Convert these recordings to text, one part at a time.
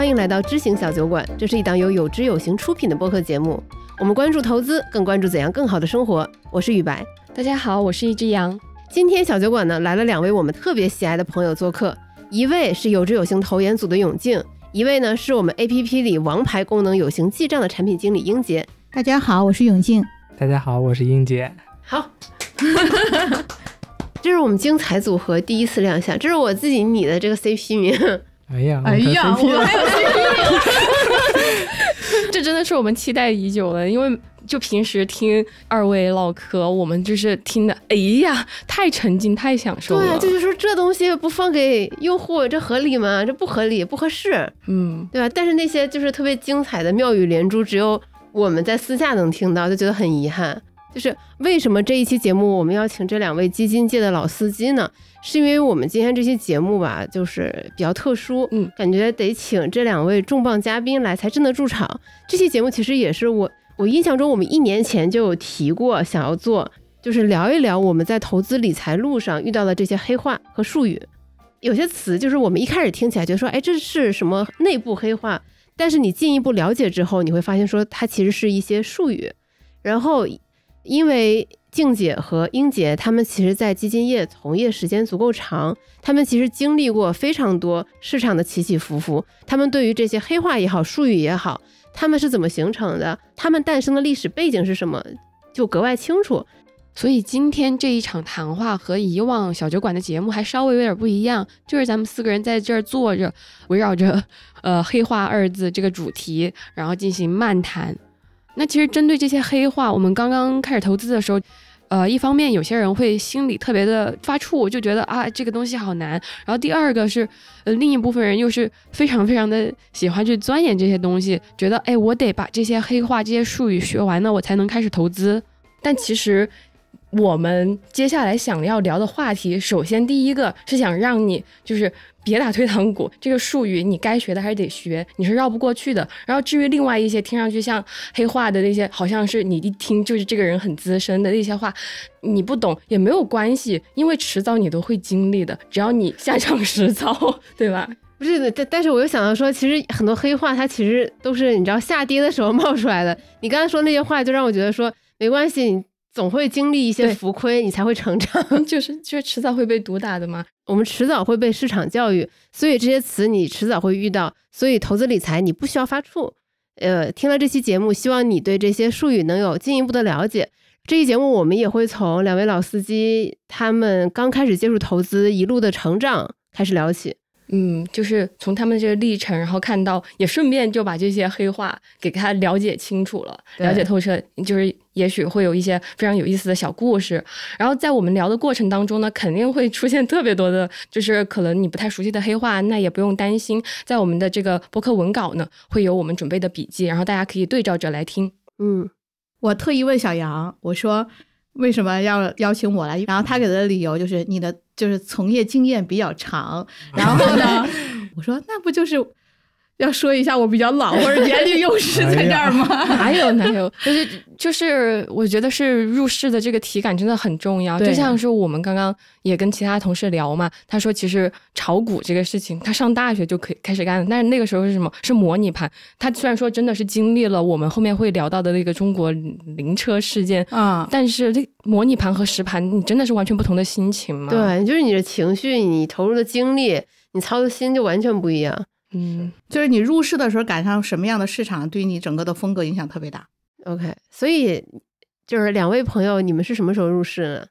欢迎来到知行小酒馆。这是一档由有知有行出品的播客节目。我们关注投资，更关注怎样更好的生活。我是雨白，大家好，我是一只羊。今天小酒馆呢来了两位我们特别喜爱的朋友做客，一位是有知有行投研组的永静，一位呢是我们 APP 里王牌功能有形记账的产品经理英杰。大家好，我是永静。大家好，我是英杰。好。这是我们精彩组合第一次亮相，这是我自己拟的这个 CP 名。哎呀，哎呀，我们还有 CP 名，这真的是我们期待已久了。因为就平时听二位唠嗑，我们就是听的，哎呀，太沉浸，太享受了。对，就是说这东西不放给用户，这合理吗？这不合理，不合适。嗯，对吧？但是那些就是特别精彩的妙语连珠，只有我们在私下能听到，就觉得很遗憾。就是为什么这一期节目我们要请这两位基金界的老司机呢？是因为我们今天这期节目吧，就是比较特殊，嗯，感觉得请这两位重磅嘉宾来才真的驻场。这期节目其实也是我我印象中我们一年前就有提过想要做，就是聊一聊我们在投资理财路上遇到的这些黑话和术语。有些词就是我们一开始听起来觉得说，哎，这是什么内部黑话？但是你进一步了解之后，你会发现说它其实是一些术语，然后。因为静姐和英姐他们其实，在基金业从业时间足够长，他们其实经历过非常多市场的起起伏伏，他们对于这些黑话也好，术语也好，他们是怎么形成的，他们诞生的历史背景是什么，就格外清楚。所以今天这一场谈话和以往小酒馆的节目还稍微有点不一样，就是咱们四个人在这儿坐着，围绕着 呃“黑话”二字这个主题，然后进行漫谈。那其实针对这些黑话，我们刚刚开始投资的时候，呃，一方面有些人会心里特别的发怵，就觉得啊这个东西好难。然后第二个是，呃，另一部分人又是非常非常的喜欢去钻研这些东西，觉得哎我得把这些黑话、这些术语学完了，我才能开始投资。但其实。我们接下来想要聊的话题，首先第一个是想让你就是别打退堂鼓，这个术语你该学的还是得学，你是绕不过去的。然后至于另外一些听上去像黑话的那些，好像是你一听就是这个人很资深的那些话，你不懂也没有关系，因为迟早你都会经历的，只要你下场实操，对吧？不是，但但是我又想到说，其实很多黑话它其实都是你知道下跌的时候冒出来的。你刚才说那些话，就让我觉得说没关系，你。总会经历一些浮亏，你才会成长。就是就是迟早会被毒打的嘛。我们迟早会被市场教育，所以这些词你迟早会遇到。所以投资理财你不需要发怵。呃，听了这期节目，希望你对这些术语能有进一步的了解。这期节目我们也会从两位老司机他们刚开始接触投资一路的成长开始聊起。嗯，就是从他们这个历程，然后看到，也顺便就把这些黑话给他了解清楚了，了解透彻，就是也许会有一些非常有意思的小故事。然后在我们聊的过程当中呢，肯定会出现特别多的，就是可能你不太熟悉的黑话，那也不用担心，在我们的这个播客文稿呢，会有我们准备的笔记，然后大家可以对照着来听。嗯，我特意问小杨，我说。为什么要邀请我来？然后他给的理由就是你的就是从业经验比较长。然后呢，我说那不就是。要说一下我比较老 或者年龄优势在这儿吗？哪有哪有，就是就是我觉得是入市的这个体感真的很重要。就像是我们刚刚也跟其他同事聊嘛，他说其实炒股这个事情他上大学就可以开始干了，但是那个时候是什么？是模拟盘。他虽然说真的是经历了我们后面会聊到的那个中国灵车事件啊，但是这模拟盘和实盘你真的是完全不同的心情嘛？对，就是你的情绪，你投入的精力，你操的心就完全不一样。嗯，就是你入市的时候赶上什么样的市场，对你整个的风格影响特别大。OK，所以就是两位朋友，你们是什么时候入市呢？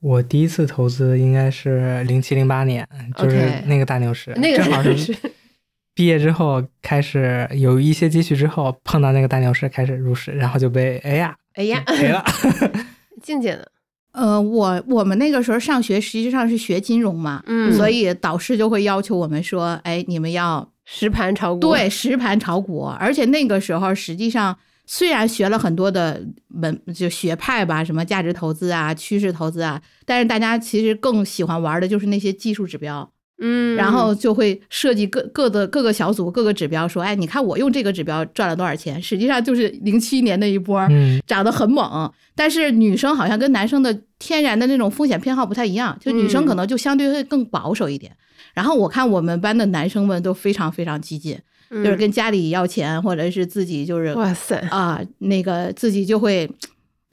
我第一次投资应该是零七零八年，就是那个大牛市，那个正好是 毕业之后开始有一些积蓄之后碰到那个大牛市开始入市，然后就被哎呀哎呀赔了。静姐呢？呃，我我们那个时候上学实际上是学金融嘛，嗯，所以导师就会要求我们说，哎，你们要实盘炒股，对，实盘炒股。而且那个时候实际上虽然学了很多的门就学派吧，什么价值投资啊、趋势投资啊，但是大家其实更喜欢玩的就是那些技术指标，嗯，然后就会设计各各的各个小组各个指标，说，哎，你看我用这个指标赚了多少钱？实际上就是零七年那一波嗯，涨得很猛，但是女生好像跟男生的天然的那种风险偏好不太一样，就女生可能就相对会更保守一点。然后我看我们班的男生们都非常非常激进，嗯。就是跟家里要钱，或者是自己就是哇塞，啊，那个自己就会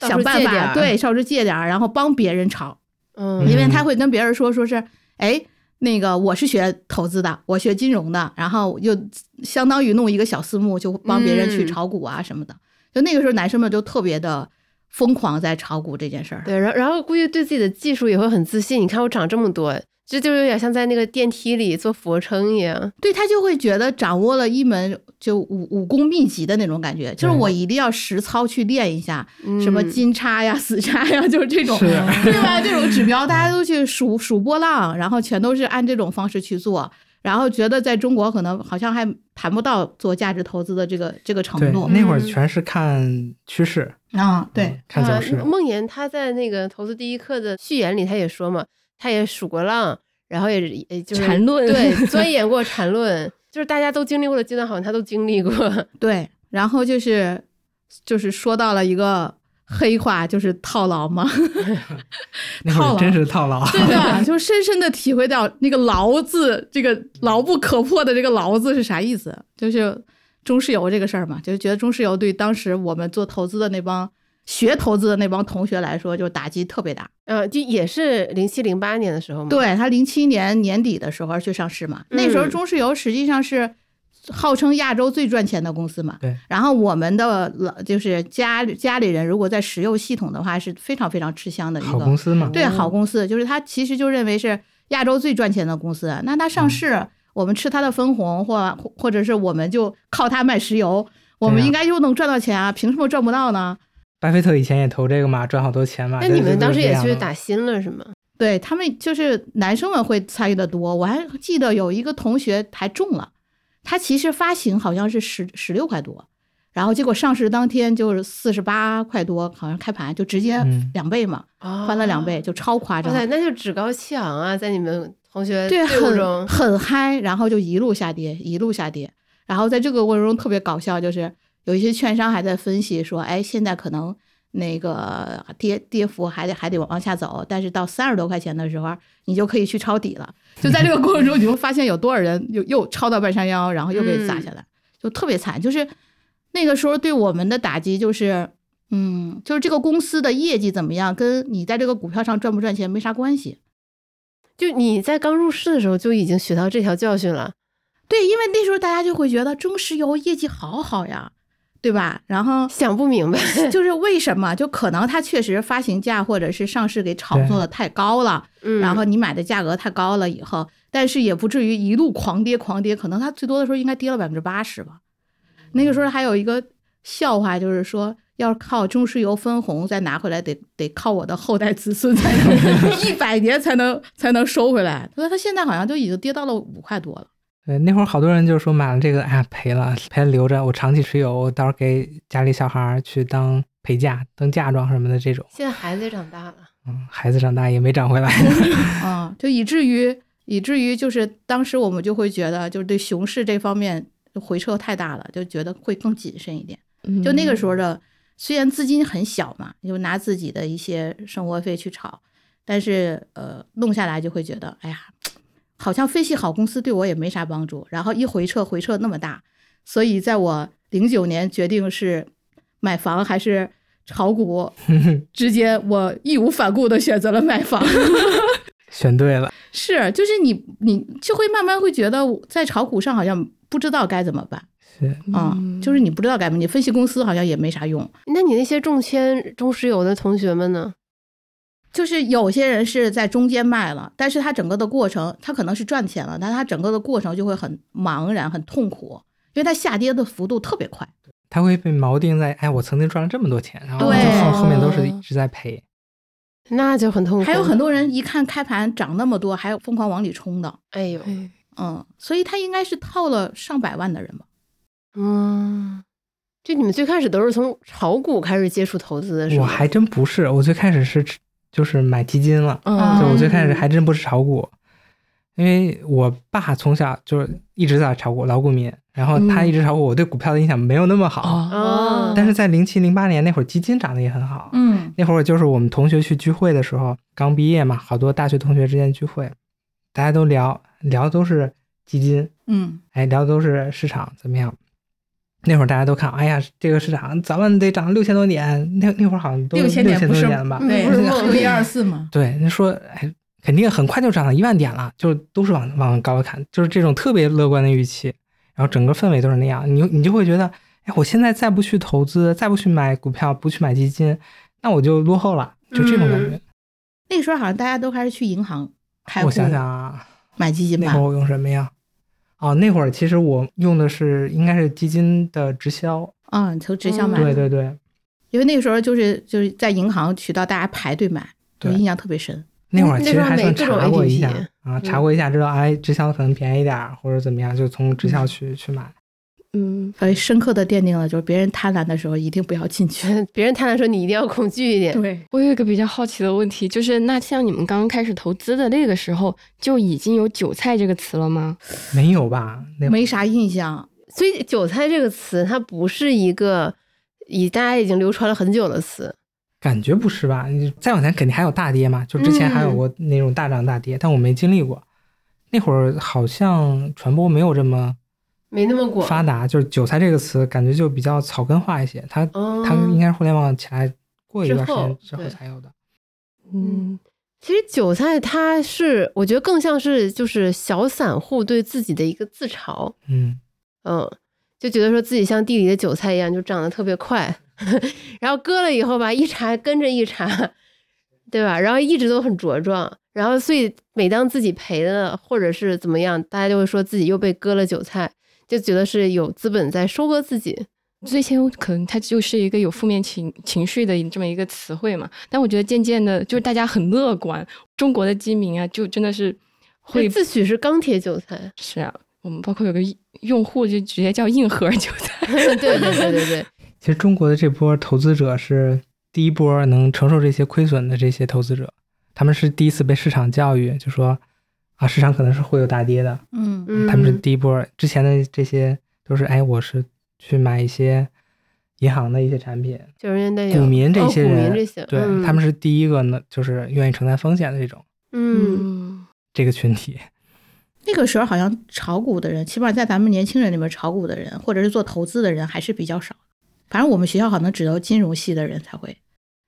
想办法，对，稍微借点儿，然后帮别人炒，嗯。因为他会跟别人说，说是，哎，那个我是学投资的，我学金融的，然后又相当于弄一个小私募，就帮别人去嗯炒股啊什么的。就那个时候，男生们就特别的疯狂在炒股这件事儿。对，然后然后估计对自己的技术也会很自信。你看我长这么多，这就有点像在那个电梯里做俯卧撑一样。对他就会觉得掌握了一门就武武功秘籍的那种感觉，就是我一定要实操去练一下，什么嗯。金叉呀、死叉呀，就是这种，是。对吧？这种指标大家都去数数波浪，然后全都是按这种方式去做，然后觉得在中国可能好像还谈不到做价值投资的这个这个程，度那会儿嗯。全是看趋势，啊，对嗯，看走啊势。梦岩他在那个投资第一课的序言里，他也说嘛，他也数过浪，然后也也就是缠论对，钻研过缠论，就是大家都经历过的阶段，好像他都经历过。对，然后就是就是说到了一个黑话，就是套牢嘛。那会儿真是套牢。对的，就深深的体会到那个“牢”字，这个牢不可破的这个“牢”字是啥意思？就是中石油这个事儿嘛，就是觉得中石油对当时我们做投资的那帮学投资的那帮同学来说，就打击特别大。呃，就也是零七零八年的时候嘛。，对他零七年年底的时候去上市嘛，那时候嗯中石油实际上是号称亚洲最赚钱的公司嘛。对。然后我们的老就是家家里人如果在石油系统的话，是非常非常吃香的一好个公司嘛，对，好公司就是他其实就认为是亚洲最赚钱的公司，那它上市，我们吃它的分红，或或或者是我们就靠它卖石油，我们应该又能赚到钱啊，凭什么赚不到呢？巴菲特以前也投这个嘛，赚好多钱嘛。那你们当时也去打新了是吗？对他们就是男生们会参与的多，我还记得有一个同学还中了，他其实发行好像是十十六块多，然后结果上市当天就是四十八块多，好像开盘就直接嗯两倍嘛，啊翻了两倍，就超夸张哇。塞，那就趾高气昂啊，在你们同学对，队伍中很，很嗨，然后就一路下跌，一路下跌。然后在这个过程中特别搞笑，就是有一些券商还在分析说，哎，现在可能那个跌跌幅还得还得往下走，但是到三十多块钱的时候，你就可以去抄底了。就在这个过程中，你会发现有多少人又又抄到半山腰，然后又被砸下来，就特别惨。就是那个时候对我们的打击就是。嗯，就是这个公司的业绩怎么样，跟你在这个股票上赚不赚钱没啥关系。就你在刚入市的时候就已经学到这条教训了。对，因为那时候大家就会觉得中石油业绩好好呀，对吧？然后想不明白，就是为什么？就可能它确实发行价或者是上市给炒作的太高了，嗯，然后你买的价格太高了以后，但是也不至于一路狂跌狂跌，可能它最多的时候应该跌了百分之八十吧。那个时候还有一个笑话，就是说要靠中石油分红再拿回来，得得靠我的后代子孙才能 一百年才能才能收回来。他说他现在好像就已经跌到了五块多了。对，那会儿好多人就说买了这个，哎呀赔了，赔了留着，我长期持有，我到时候给家里小孩去当陪嫁、当嫁妆什么的这种。现在孩子也长大了，嗯，孩子长大也没长回来。啊，就以至于以至于就是当时我们就会觉得，就是对熊市这方面回撤太大了，就觉得会更谨慎一点。就那个时候的，虽然资金很小嘛，就拿自己的一些生活费去炒，但是呃弄下来就会觉得，哎呀，好像分析好公司对我也没啥帮助。然后一回撤回撤那么大，所以在我零九年决定是买房还是炒股之间，我义无反顾的选择了买房。选对了，是，就是你，你就会慢慢会觉得在炒股上好像不知道该怎么办是啊、就是你不知道该怎么，你分析公司好像也没啥用。那你那些中签中石油的同学们呢？就是有些人是在中间卖了，但是他整个的过程，他可能是赚钱了，但他整个的过程就会很茫然、很痛苦，因为它下跌的幅度特别快。他会被锚定在，哎，我曾经赚了这么多钱，然后对就后后面都是一直在赔。那就很痛苦。还有很，多人一看开盘涨那么多，还有疯狂往里冲的，哎呦，嗯，所以他应该是套了上百万的人吧。嗯，就你们最开始都是从炒股开始接触投资的，是吗？我还真不是，我最开始是就是买基金了，嗯就我最开始还真不是炒股，因为我爸从小就是一直在炒股，老股民，然后他嗯一直炒股，我对股票的印象没有那么好。哦但是在零七零八年那会儿，基金涨得也很好。嗯那会儿就是我们同学去聚会的时候，刚毕业嘛，好多大学同学之间聚会，大家都聊聊的都是基金，嗯哎，聊的都是市场怎么样。那会儿大家都看，哎呀，这个市场早晚得涨六千多点。那那会儿好像都六千千点不是多点了吧？嗯对不是梦六一二四嘛，对，那说哎，肯定很快就涨到一万点了，就都是往往高了看，就是这种特别乐观的预期，然后整个氛围都是那样，你你就会觉得，哎，我现在再不去投资，再不去买股票，不去买基金，那我就落后了，就这种感觉。那个时候好像大家都开始去银行开户我想想啊，买基金吧那会儿。我用什么呀？哦，那会儿其实我用的是应该是基金的直销，嗯，从直销买的，对对对，因为那个时候就是就是在银行渠道，大家排队买，我对印象特别深。那会儿那时候其实还算查过一下啊，查过一下知道，哎，直销可能便宜点儿或者怎么样，就从直销去去买。嗯，所以深刻的奠定了，就是别人贪婪的时候一定不要进去。别人贪婪的时候你一定要恐惧一点。对，我有一个比较好奇的问题，就是那像你们刚刚开始投资的那个时候，就已经有“韭菜”这个词了吗？没有吧？那没啥印象。所以“韭菜”这个词，它不是一个以大家已经流传了很久的词。感觉不是吧？你再往前肯定还有大跌嘛，就之前还有过那种大涨大跌，但我没经历过。那会儿好像传播没有这么没那么广。发达，就是“韭菜”这个词感觉就比较草根化一些。它哦它应该是互联网起来过一段时间之后才有的。嗯，其实韭菜它是，我觉得更像是就是小散户对自己的一个自嘲，嗯，嗯，就觉得说自己像地里的韭菜一样，就长得特别快，然后割了以后吧，一茬跟着一茬，对吧？然后一直都很茁壮，然后所以每当自己赔了或者是怎么样，大家就会说自己又被割了韭菜，就觉得是有资本在收割自己。最先可能它就是一个有负面情情绪的这么一个词汇嘛，但我觉得渐渐的，就是大家很乐观，中国的基民啊，就真的是会会自诩是钢铁韭菜，是啊，我们包括有个用户就直接叫硬核韭菜，对对对对对，其实中国的这波投资者是第一波能承受这些亏损的这些投资者，他们是第一次被市场教育，就说啊，市场可能是会有大跌的，嗯嗯，他们是第一波，之前的这些都是哎，我是去买一些银行的一些产品，九十年代股民这些哦、股民人，这些，对、嗯他们是第一个呢，就是愿意承担风险的这种嗯嗯，这个群体。那个时候好像炒股的人，起码在咱们年轻人里面，炒股的人或者是做投资的人还是比较少。反正我们学校好像只有金融系的人才会。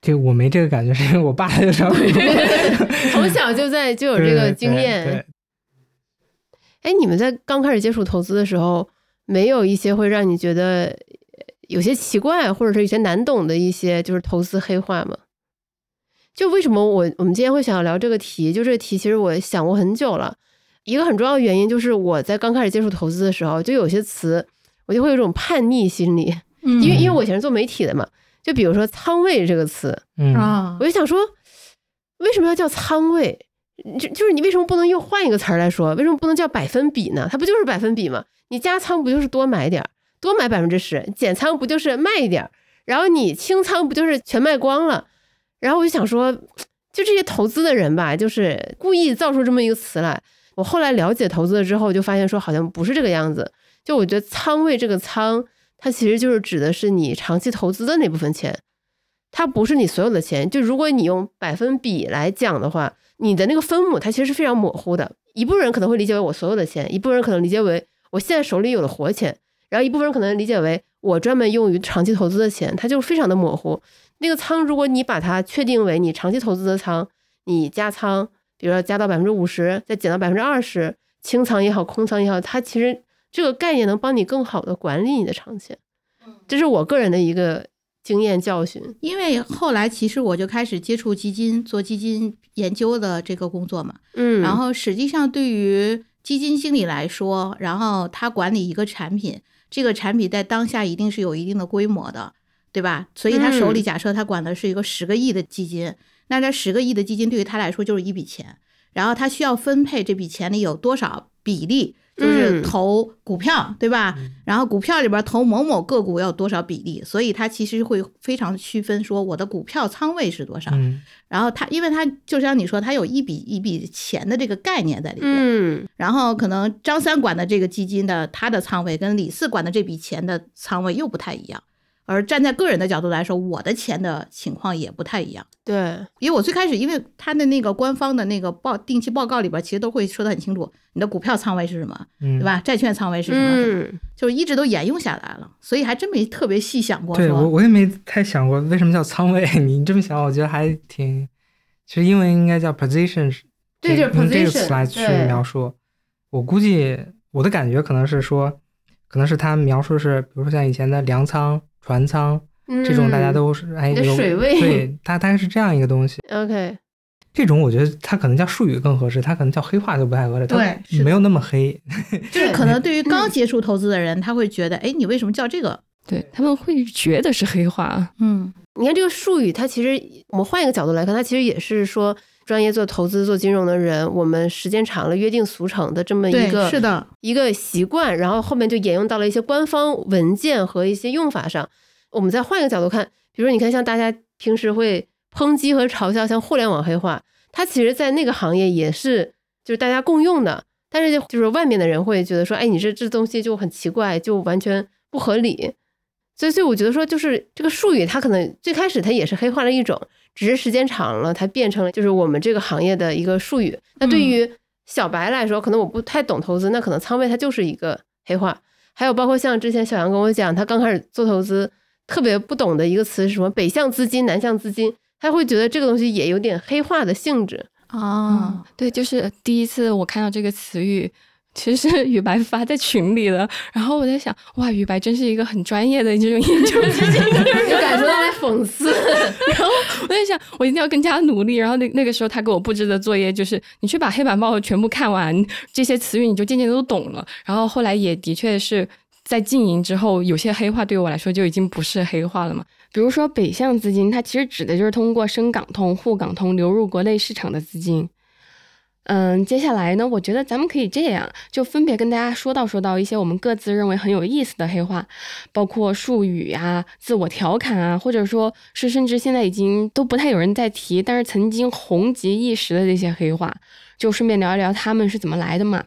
这个我没这个感觉，是因为 我爸就炒股，从小就在就有这个经验。哎，你们在刚开始接触投资的时候，没有一些会让你觉得呃有些奇怪，或者是有些难懂的一些就是投资黑话吗？就为什么我我们今天会想要聊这个题？就这个题，其实我想过很久了。一个很重要的原因就是我在刚开始接触投资的时候，就有些词我就会有一种叛逆心理，嗯因为因为我以前是做媒体的嘛，就比如说仓位这个词，嗯啊我，就想说，为什么要叫仓位？就就是你为什么不能用换一个词儿来说？为什么不能叫百分比呢？它不就是百分比吗？你加仓不就是多买点儿，多买百分之十；减仓不就是卖一点儿？然后你清仓不就是全卖光了？然后我就想说，就这些投资的人吧，就是故意造出这么一个词来。我后来了解投资了之后，就发现说好像不是这个样子。就我觉得仓位这个仓，它其实就是指的是你长期投资的那部分钱，它不是你所有的钱。就如果你用百分比来讲的话，你的那个分母它其实是非常模糊的。一部分人可能会理解为我所有的钱，一部分人可能理解为我现在手里有了活钱，然后一部分人可能理解为我专门用于长期投资的钱，它就非常的模糊。那个仓，如果你把它确定为你长期投资的仓，你加仓，比如说加到百分之五十，再减到百分之二十，清仓也好，空仓也好，它其实这个概念能帮你更好的管理你的长线。这是我个人的一个经验教训。因为后来其实我就开始接触基金，做基金研究的这个工作嘛。嗯，然后实际上对于基金经理来说，然后他管理一个产品，这个产品在当下一定是有一定的规模的，对吧？所以他手里嗯假设他管的是一个十个亿的基金，那这十个亿的基金对于他来说就是一笔钱，然后他需要分配这笔钱里有多少比例就是嗯投股票，对吧？嗯然后股票里边投某某个股要有多少比例，所以它其实会非常区分说我的股票仓位是多少。嗯然后它，因为它就像你说，它有一笔一笔钱的这个概念在里边。嗯然后可能张三管的这个基金的它的仓位跟李四管的这笔钱的仓位又不太一样，而站在个人的角度来说，我的钱的情况也不太一样。对，因为我最开始，因为他的那个官方的那个报定期报告里边，其实都会说的很清楚，你的股票仓位是什么，嗯，对？吧？债券仓位是什么，嗯就是一直都沿用下来了，所以还真没特别细想过对我，我也没太想过为什么叫仓位。你这么想，我觉得还挺，其实英文应该叫 position，对就是用这个词来去描述。我估计我的感觉可能是说，可能是他描述是，比如说像以前的粮仓、船仓嗯，这种，大家都是哎水位对，它大概是这样一个东西。OK，这种我觉得它可能叫术语更合适，它可能叫黑化就不太合适，对没有那么黑。就是 可能对于刚接触投资的人，他会觉得，哎，你为什么叫这个？对他们会觉得是黑化，嗯，你看这个术语，它其实我们换一个角度来看，它其实也是说专业做投资、做金融的人，我们时间长了约定俗成的这么一，个是的，一个习惯，然后后面就沿用到了一些官方文件和一些用法上。我们再换一个角度看，比如说你看，像大家平时会抨击和嘲笑像互联网黑化，它其实在那个行业也是就是大家共用的，但是就是外面的人会觉得说，哎，你这这东西就很奇怪，就完全不合理。所以，所以我觉得说，就是这个术语，它可能最开始它也是黑化的一种，只是时间长了，它变成了就是我们这个行业的一个术语。那对于小白来说，可能我不太懂投资，那可能仓位它就是一个黑化。还有包括像之前小杨跟我讲，他刚开始做投资，特别不懂的一个词是什么北向资金、南向资金，他会觉得这个东西也有点黑化的性质。啊，对，就是第一次我看到这个词语，其实是雨白发在群里的，然后我在想，哇，雨白真是一个很专业的这种研究基金的人，就感受到了讽刺。然后我在想，我一定要更加努力。然后那那个时候他给我布置的作业就是，你去把黑板报全部看完，这些词语你就渐渐都懂了。然后后来也的确是在经营之后，有些黑话对我来说就已经不是黑话了嘛。比如说北向资金，它其实指的就是通过深港通、沪港通流入国内市场的资金。嗯，接下来呢，我觉得咱们可以这样，就分别跟大家说道说道一些我们各自认为很有意思的黑话，包括术语啊、自我调侃啊，或者说是甚至现在已经都不太有人在提，但是曾经红极一时的这些黑话，就顺便聊一聊他们是怎么来的嘛。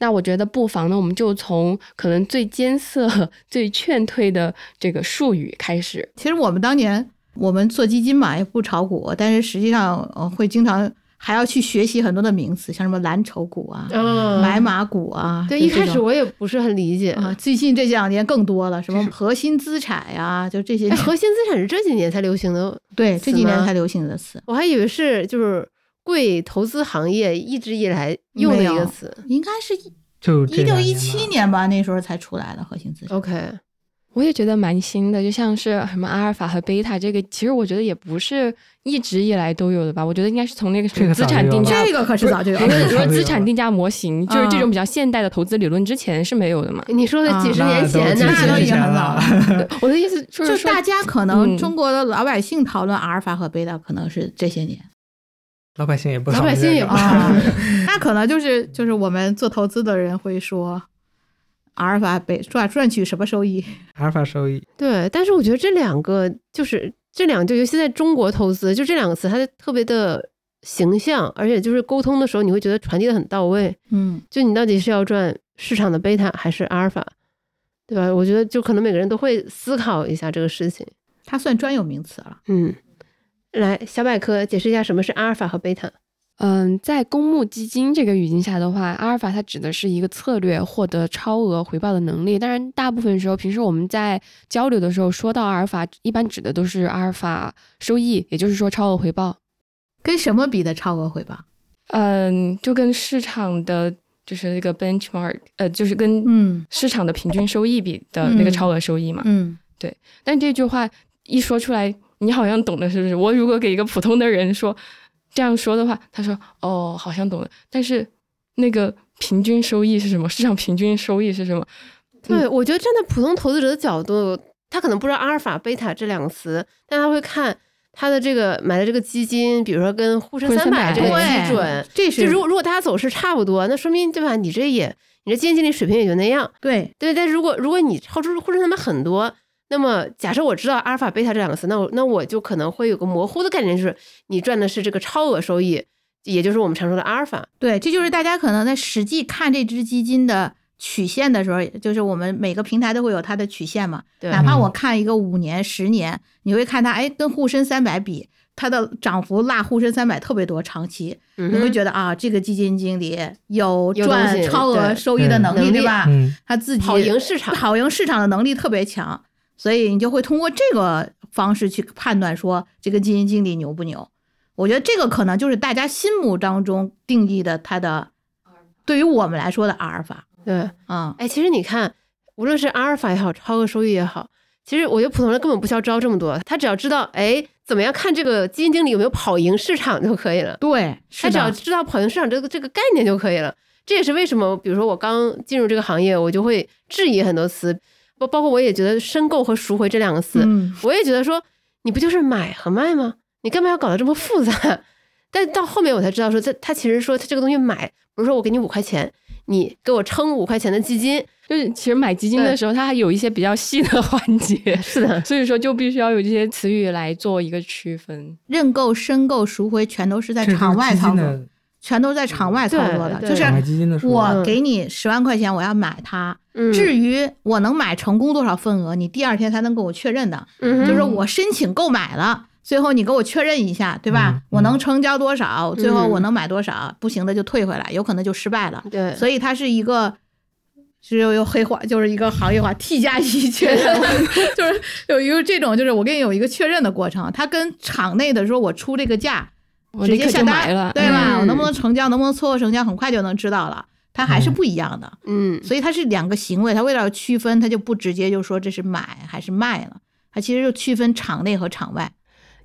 那我觉得不妨呢，我们就从可能最艰涩、最劝退的这个术语开始。其实我们当年我们做基金嘛，也不炒股，但是实际上会经常还要去学习很多的名词，像什么蓝筹股啊、嗯买马股啊。对，一开始我也不是很理解。啊，最近这两年更多了，什么核心资产呀、就这些哎，。核心资产是这几年才流行的，对，这几年才流行的词，我还以为是就是贵投资行业一直以来用的一个词。应该是一就这一六一七年吧，那时候才出来的核心资产。OK，我也觉得蛮新的，就像是什么阿尔法和贝塔，这个其实我觉得也不是一直以来都有的吧。我觉得应该是从那个什么资产定价，这个可是早就有了资产定价模型，就是这种比较现代的投资理论之前是没有的嘛。你说的几十年前那都已经很老了。我的意思就说，就是大家可能嗯。中国的老百姓讨论阿尔法和贝塔，可能是这些年。老百姓也不老百姓也不啊，那可能就是就是我们做投资的人会说阿尔法贝赚赚取什么收益？阿尔法收益，对，但是我觉得这两个就是这两就尤其在中国投资，就这两个词，它特别的形象，而且就是沟通的时候，你会觉得传递的很到位。嗯，就你到底是要赚市场的贝塔还是阿尔法，对吧？我觉得就可能每个人都会思考一下这个事情。它算专有名词了。嗯，来小百科解释一下什么是阿尔法和贝塔。嗯，在公募基金这个语境下的话，阿尔法它指的是一个策略获得超额回报的能力。当然，大部分时候，平时我们在交流的时候说到阿尔法，一般指的都是阿尔法收益，也就是说超额回报。跟什么比的超额回报？嗯，就跟市场的就是那个 benchmark，呃，就是跟嗯市场的平均收益比的那个嗯超额收益嘛。嗯，对但这句话一说出来，你好像懂的，是不是？我如果给一个普通的人说这样说的话，他说哦，好像懂了。但是那个平均收益是什么？市场平均收益是什么？对，我觉得站在普通投资者的角度，他可能不知道阿尔法、贝塔这两个词，但他会看他的这个买的这个基金，比如说跟沪深三百300这个对基准，这就是如果如果大家走势差不多，那说明对吧？你这也你这基金经理水平也就那样。对，对，但如果如果你超出沪深三百很多，那么假设我知道阿尔法、贝塔这两个词，那我那我就可能会有个模糊的概念，就是你赚的是这个超额收益，也就是我们常说的阿尔法。对，这就是大家可能在实际看这只基金的曲线的时候，就是我们每个平台都会有它的曲线嘛。对哪怕我嗯看一个五年、十年，你会看它，哎，跟沪深三百比，它的涨幅落沪深三百特别多，长期嗯你会觉得啊，这个基金经理有赚超额收益的嗯能力，能力对吧？嗯，他自己跑赢市场跑赢市场的能力特别强，所以你就会通过这个方式去判断说这个基金经理牛不牛。我觉得这个可能就是大家心目当中定义的他的，对于我们来说的阿尔法对，啊、哎，其实你看，无论是阿尔法也好，超额收益也好，其实我觉得普通人根本不需要知道这么多，他只要知道，哎，怎么样看这个基金经理有没有跑赢市场就可以了。对，他只要，知道跑赢市场这个这个概念就可以了。这也是为什么，比如说我刚进入这个行业，我就会质疑很多词，包包括我也觉得申购和赎回这两个词，嗯，我也觉得说你不就是买和卖吗？你干嘛要搞得这么复杂？但到后面我才知道说，这他其实说他这个东西买，不是说我给你五块钱，你给我撑五块钱的基金，就是其实买基金的时候，它还有一些比较细的环节，是的，所以说就必须要有这些词语来做一个区分。认购、申购、赎回全都是在场外操作，全都在场外操作的，就是场外基金的时候，我给你十万块钱，我要买它。嗯，至于我能买成功多少份额，你第二天才能给我确认的。嗯就是我申请购买了，最后你给我确认一下，对吧？嗯我能成交多少，最后我嗯能买多少，不行的就退回来，有可能就失败了。对，所以它是一个。只有有黑化，就是一个行业化 T 加一 确认，就是有一个这种，就是我给你有一个确认的过程。它跟场内的说，我出这个价，我直接下单了，对吧？嗯我能不能成交，能不能撮合成交，很快就能知道了。它还是嗯不一样的。嗯，所以它是两个行为，它为了要区分，它就不直接就说这是买还是卖了，它其实就区分场内和场外。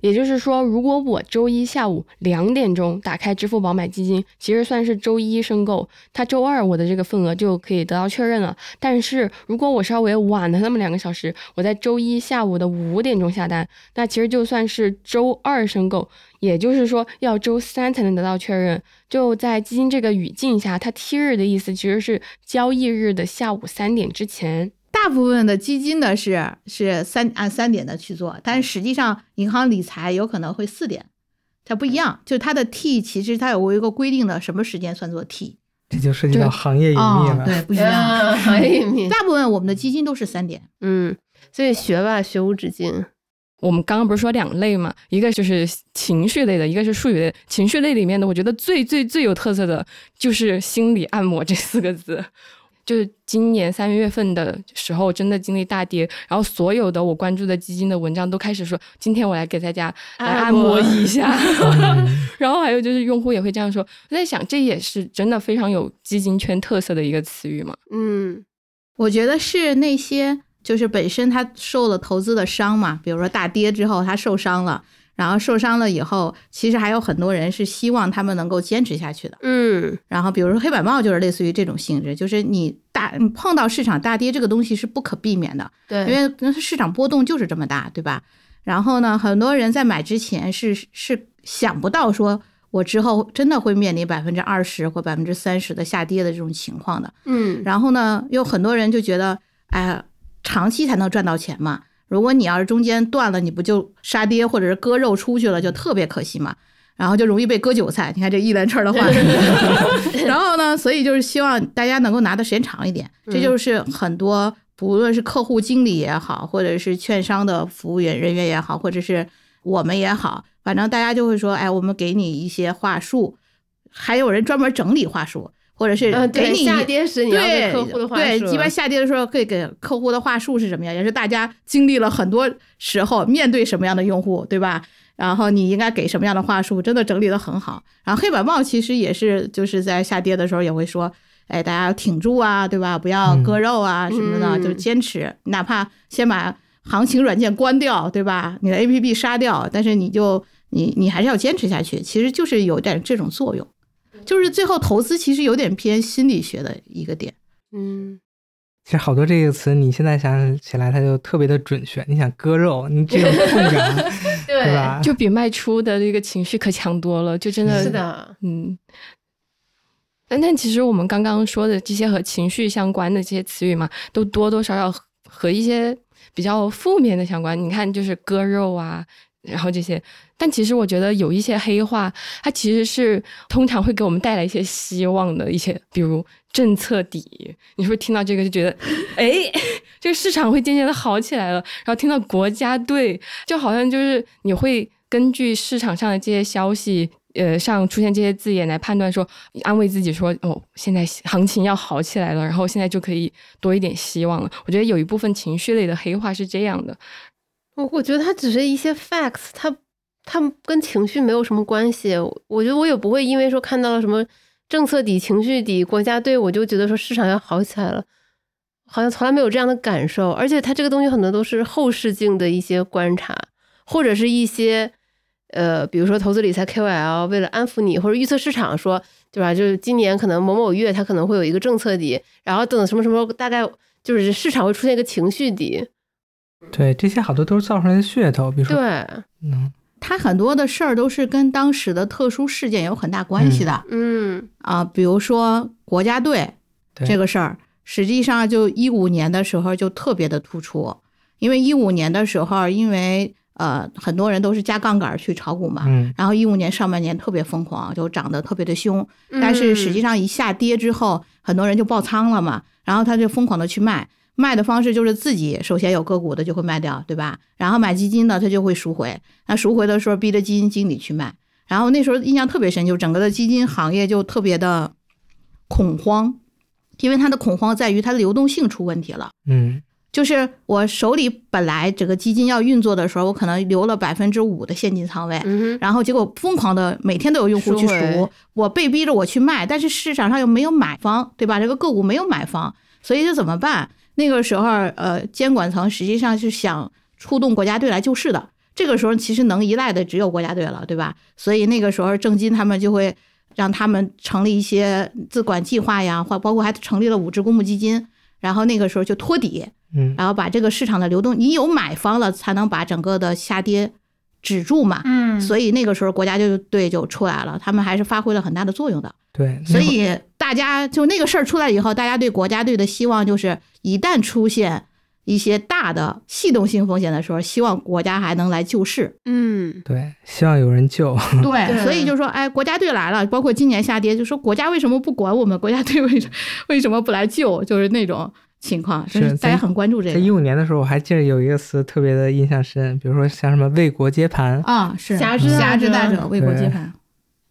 也就是说，如果我周一下午两点钟打开支付宝买基金，其实算是周一申购，它周二我的这个份额就可以得到确认了。但是如果我稍微晚了那么两个小时，我在周一下午的五点钟下单，那其实就算是周二申购，也就是说要周三才能得到确认。就在基金这个语境下，它 T 日的意思其实是交易日的下午三点之前。大部分的基金呢是是三按三点的去做，但是实际上银行理财有可能会四点，它不一样。就是它的 T 其实它有一个规定的什么时间算作 T 这就涉及到行业隐秘了。哦对，不一样。啊，行业隐秘，大部分我们的基金都是三点，嗯，所以学吧，学无止境。我们刚刚不是说两类嘛，一个就是情绪类的，一个是术语类。情绪类里面的，我觉得最最最有特色的就是心理按摩这四个字。就是今年三月份的时候，真的经历大跌，然后所有的我关注的基金的文章都开始说，今天我来给大家来按摩一下。嗯 然后还有就是用户也会这样说，我在想，这也是真的非常有基金圈特色的一个词语嘛。嗯我觉得是那些就是本身他受了投资的伤嘛，比如说大跌之后他受伤了，然后受伤了以后，其实还有很多人是希望他们能够坚持下去的。嗯然后比如说黑板报就是类似于这种性质，就是你大你碰到市场大跌这个东西是不可避免的，对，因为市场波动就是这么大，对吧？然后呢，很多人在买之前是是想不到说我之后真的会面临百分之二十或百分之三十的下跌的这种情况的。嗯然后呢，有很多人就觉得，哎，长期才能赚到钱嘛。如果你要是中间断了，你不就杀跌或者是割肉出去了，就特别可惜嘛。然后就容易被割韭菜。你看这一连串的话，然后呢，所以就是希望大家能够拿的时间长一点。这就是很多不论是客户经理也好，或者是券商的服务员人员也好，或者是我们也好，反正大家就会说，哎，我们给你一些话术，还有人专门整理话术，或者是给你下跌时你要对给客户的话对，一般下跌的时候可以给客户的话术是什么样，也是大家经历了很多时候面对什么样的用户，对吧？然后你应该给什么样的话术，真的整理的很好。然后黑板报其实也是就是在下跌的时候也会说，哎，大家挺住啊，对吧？不要割肉啊、什么的，嗯就是坚持，哪怕先把行情软件关掉，对吧？你的 A P P 杀掉，但是你就你你还是要坚持下去，其实就是有点这种作用。就是最后投资其实有点偏心理学的一个点。嗯，其实好多这个词，你现在想起来它就特别的准确。你想割肉，你这种痛感，对对吧？就比卖出的这个情绪可强多了，就真的是，的，嗯，但但其实我们刚刚说的这些和情绪相关的这些词语嘛，都多多少少和和一些比较负面的相关。你看，就是割肉啊，然后这些。但其实我觉得有一些黑话，它其实是通常会给我们带来一些希望的一些，比如政策底。你是不是听到这个就觉得，哎，这个市场会渐渐的好起来了？然后听到国家队，就好像就是你会根据市场上的这些消息。呃，上出现这些字眼来判断说，安慰自己说，哦，现在行情要好起来了，然后现在就可以多一点希望了。我觉得有一部分情绪类的黑话是这样的。我我觉得它只是一些 facts，它它跟情绪没有什么关系。我觉得我也不会因为说看到了什么政策底、情绪底、国家队，我就觉得说市场要好起来了，好像从来没有这样的感受。而且它这个东西很多都是后视镜的一些观察，或者是一些。呃，比如说投资理财 KOL 为了安抚你或者预测市场，说对吧？就是今年可能某某月它可能会有一个政策底，然后等什么什么，大概就是市场会出现一个情绪底。对，这些好多都是造出来的噱头。比如说，对，嗯，它很多的事儿都是跟当时的特殊事件有很大关系的。嗯。啊，比如说国家队这个事儿，实际上就一五年的时候就特别的突出，因为一五年的时候，因为呃，很多人都是加杠杆去炒股嘛，嗯，然后一五年上半年特别疯狂，就涨得特别的凶，但是实际上一下跌之后，很多人就爆仓了嘛，然后他就疯狂的去卖，卖的方式就是自己首先有个股的就会卖掉，对吧？然后买基金的他就会赎回，那赎回的时候逼着基金经理去卖，然后那时候印象特别深，就整个的基金行业就特别的恐慌，因为它的恐慌在于它的流动性出问题了，嗯。就是我手里本来整个基金要运作的时候，我可能留了百分之五的现金仓位，然后结果疯狂的每天都有用户去赎，我被逼着我去卖，但是市场上又没有买方，对吧？这个个股没有买方，所以就怎么办？那个时候，呃，监管层实际上是想出动国家队来救市的。这个时候其实能依赖的只有国家队了，对吧？所以那个时候郑金他们就会让他们成立一些自管计划呀，或包括还成立了五只公募基金，然后那个时候就托底。嗯，然后把这个市场的流动，你有买方了，才能把整个的下跌止住嘛。嗯，所以那个时候国家就队就出来了，他们还是发挥了很大的作用的。对，所以大家就那个事儿出来以后，大家对国家队的希望就是，一旦出现一些大的系统性风险的时候，希望国家还能来救市。嗯，对，希望有人救。对，所以就说，哎，国家队来了，包括今年下跌，就说国家为什么不管我们？国家队为什为什么不来救？就是那种。情况是大家很关注这个。在一五年的时候，我还记得有一个词特别的印象深，比如说像什么为国接盘啊，是侠之侠之大者为国接盘，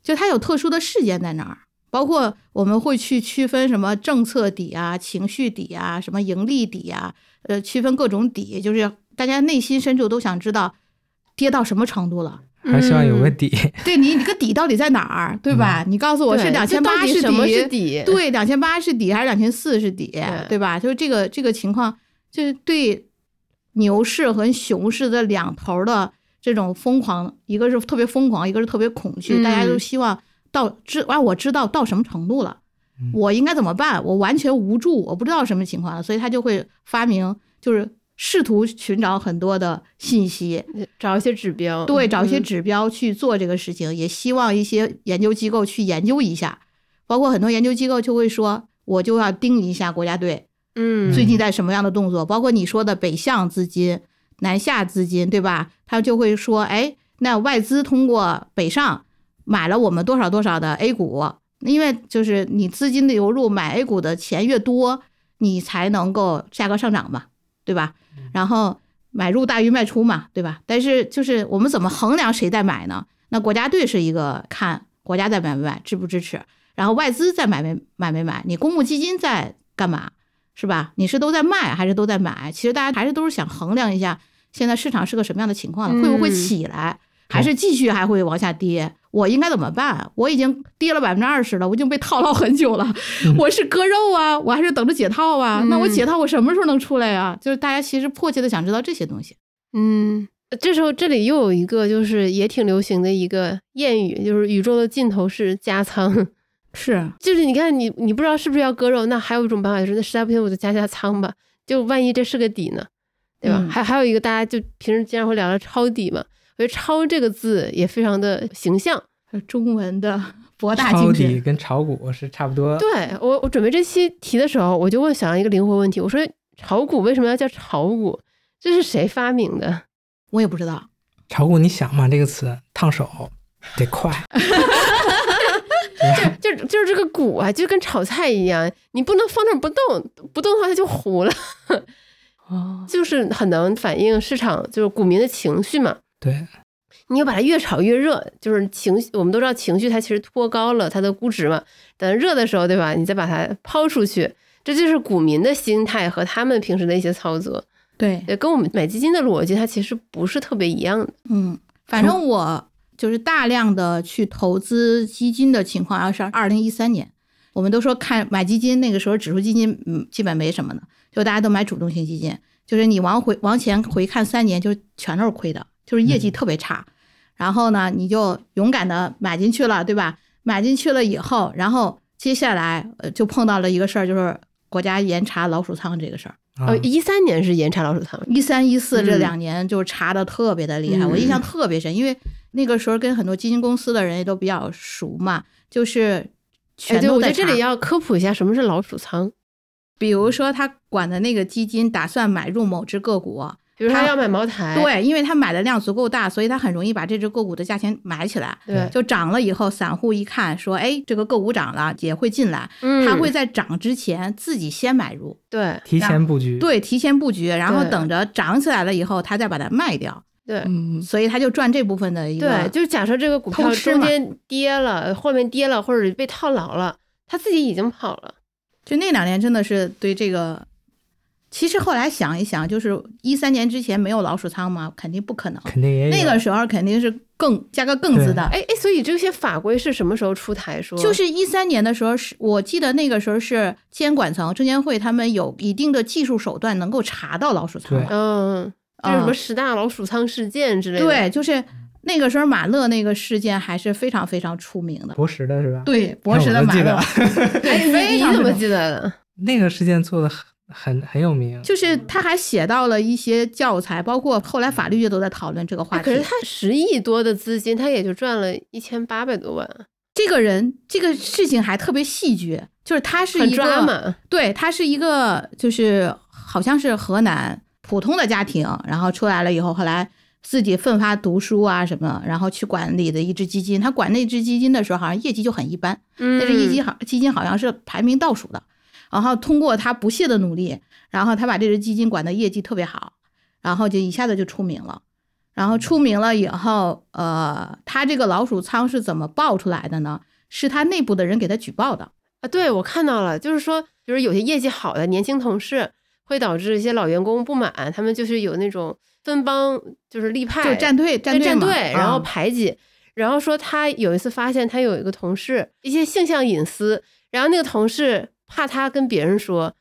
就它有特殊的事件在那儿，包括我们会去区分什么政策底啊、情绪底啊、什么盈利底啊，呃，区分各种底，就是大家内心深处都想知道跌到什么程度了。还希望有个底，对你，你个底到底在哪儿，对吧？你告诉我是两千八是底，对，两千八是底还是两千四是底，对吧？就是这个这个情况，就是对牛市和熊市的两头的这种疯狂，一个是特别疯狂，一个是特别恐惧，大家都希望到知啊，我知道到什么程度了，我应该怎么办？我完全无助，我不知道什么情况了，所以他就会发明，就是。试图寻找很多的信息，找一些指标，对，找一些指标去做这个事情，也希望一些研究机构去研究一下。包括很多研究机构就会说，我就要盯一下国家队，嗯，最近在什么样的动作？包括你说的北向资金、南下资金，对吧？他就会说，哎，那外资通过北上买了我们多少多少的 A 股，因为就是你资金的流入买 A 股的钱越多，你才能够价格上涨嘛。对吧？然后买入大于卖出嘛，对吧？但是就是我们怎么衡量谁在买呢？那国家队是一个看国家在买没买，支不支持，然后外资在买没买没买，你公募基金在干嘛，是吧？你是都在卖还是都在买？其实大家还是都是想衡量一下现在市场是个什么样的情况，会不会起来，还是继续还会往下跌？我应该怎么办？我已经跌了百分之二十了，我已经被套牢很久了。我是割肉啊，我还是等着解套啊？那我解套，我什么时候能出来啊？就是大家其实迫切的想知道这些东西。嗯，这时候这里又有一个就是也挺流行的一个谚语，就是宇宙的尽头是加仓。是，就是你看你你不知道是不是要割肉，那还有一种办法就是那实在不行我就加加仓吧，就万一这是个底呢，对吧？还还有一个大家就平时经常会聊的抄底嘛。我觉得“抄”这个字也非常的形象，中文的博大精深。跟炒股是差不多。对我，我准备这期题的时候，我就问小杨一个灵魂问题，我说炒股为什么要叫炒股？这是谁发明的？我也不知道，炒股，你想嘛，这个词烫手得快，就就就是这个股啊，就跟炒菜一样，你不能放那儿不动，不动的话它就糊了，哦，就是很能反映市场就是股民的情绪嘛。对，你要把它越炒越热，就是情绪，我们都知道情绪它其实托高了它的估值嘛。等热的时候，对吧？你再把它抛出去，这就是股民的心态和他们平时的一些操作，对，跟我们买基金的逻辑它其实不是特别一样的。嗯，反正我就是大量的去投资基金的情况，要是二零一三年，我们都说看买基金，那个时候指数基金嗯基本没什么的，就大家都买主动型基金，就是你往回往前回看三年，就全都是亏的，就是业绩特别差。然后呢，你就勇敢的买进去了，对吧？买进去了以后，然后接下来呃就碰到了一个事儿，就是国家严查老鼠仓这个事儿。啊呃，一三年是严查老鼠仓，一三一四这嗯两年就查的特别的厉害，嗯我印象特别深，因为那个时候跟很多基金公司的人也都比较熟嘛，就是全都在查。我觉得这里要科普一下什么是老鼠仓。比如说他管的那个基金打算买入某只个股，他比如说他要买茅台，对，因为他买的量足够大，所以他很容易把这只个股的价钱买起来。对，就涨了以后，散户一看说，哎，这个个股涨了，也会进来，嗯他会在涨之前自己先买入，对提前布局。对，提前布局，然后等着涨起来了以后，他再把它卖掉，对。嗯，所以他就赚这部分的一个对，就是假设这个股票中间跌了，后面跌了，或者被套牢了，他自己已经跑了。就那两年真的是对这个，其实后来想一想，就是一三年之前没有老鼠仓吗？肯定不可能。肯定也有那个时候肯定是更加个更字的，哎哎，所以这些法规是什么时候出台说？就是一三年的时候是，我记得那个时候是监管层证监会他们有一定的技术手段能够查到老鼠仓对。嗯，就什么嗯十大老鼠仓事件之类的？对，就是那个时候马勒那个事件还是非常非常出名的。博时的是吧？对，博时的马乐我都记得，哎，你你怎么记得的？那个事件做的很很很有名。就是他还写到了一些教材，包括后来法律界都在讨论这个话题。哎可是他十亿多的资金，他也就赚了一千八百多万，这个人这个事情还特别戏剧，就是他是一个。对，他是一个就是好像是河南普通的家庭，然后出来了以后，后来自己奋发读书啊什么，然后去管理的一支基金。他管那支基金的时候，好像业绩就很一般，嗯，那支基金好基金好像是排名倒数的。然后通过他不懈的努力，然后他把这支基金管的业绩特别好，然后就一下子就出名了。然后出名了以后，呃，他这个老鼠仓是怎么爆出来的呢？是他内部的人给他举报的。啊，对我看到了，就是说，就是有些业绩好的年轻同事，会导致一些老员工不满，他们就是有那种分帮，就是立派，就站队，站队，然后啊排挤。然后说他有一次发现他有一个同事一些性向隐私，然后那个同事怕他跟别人说，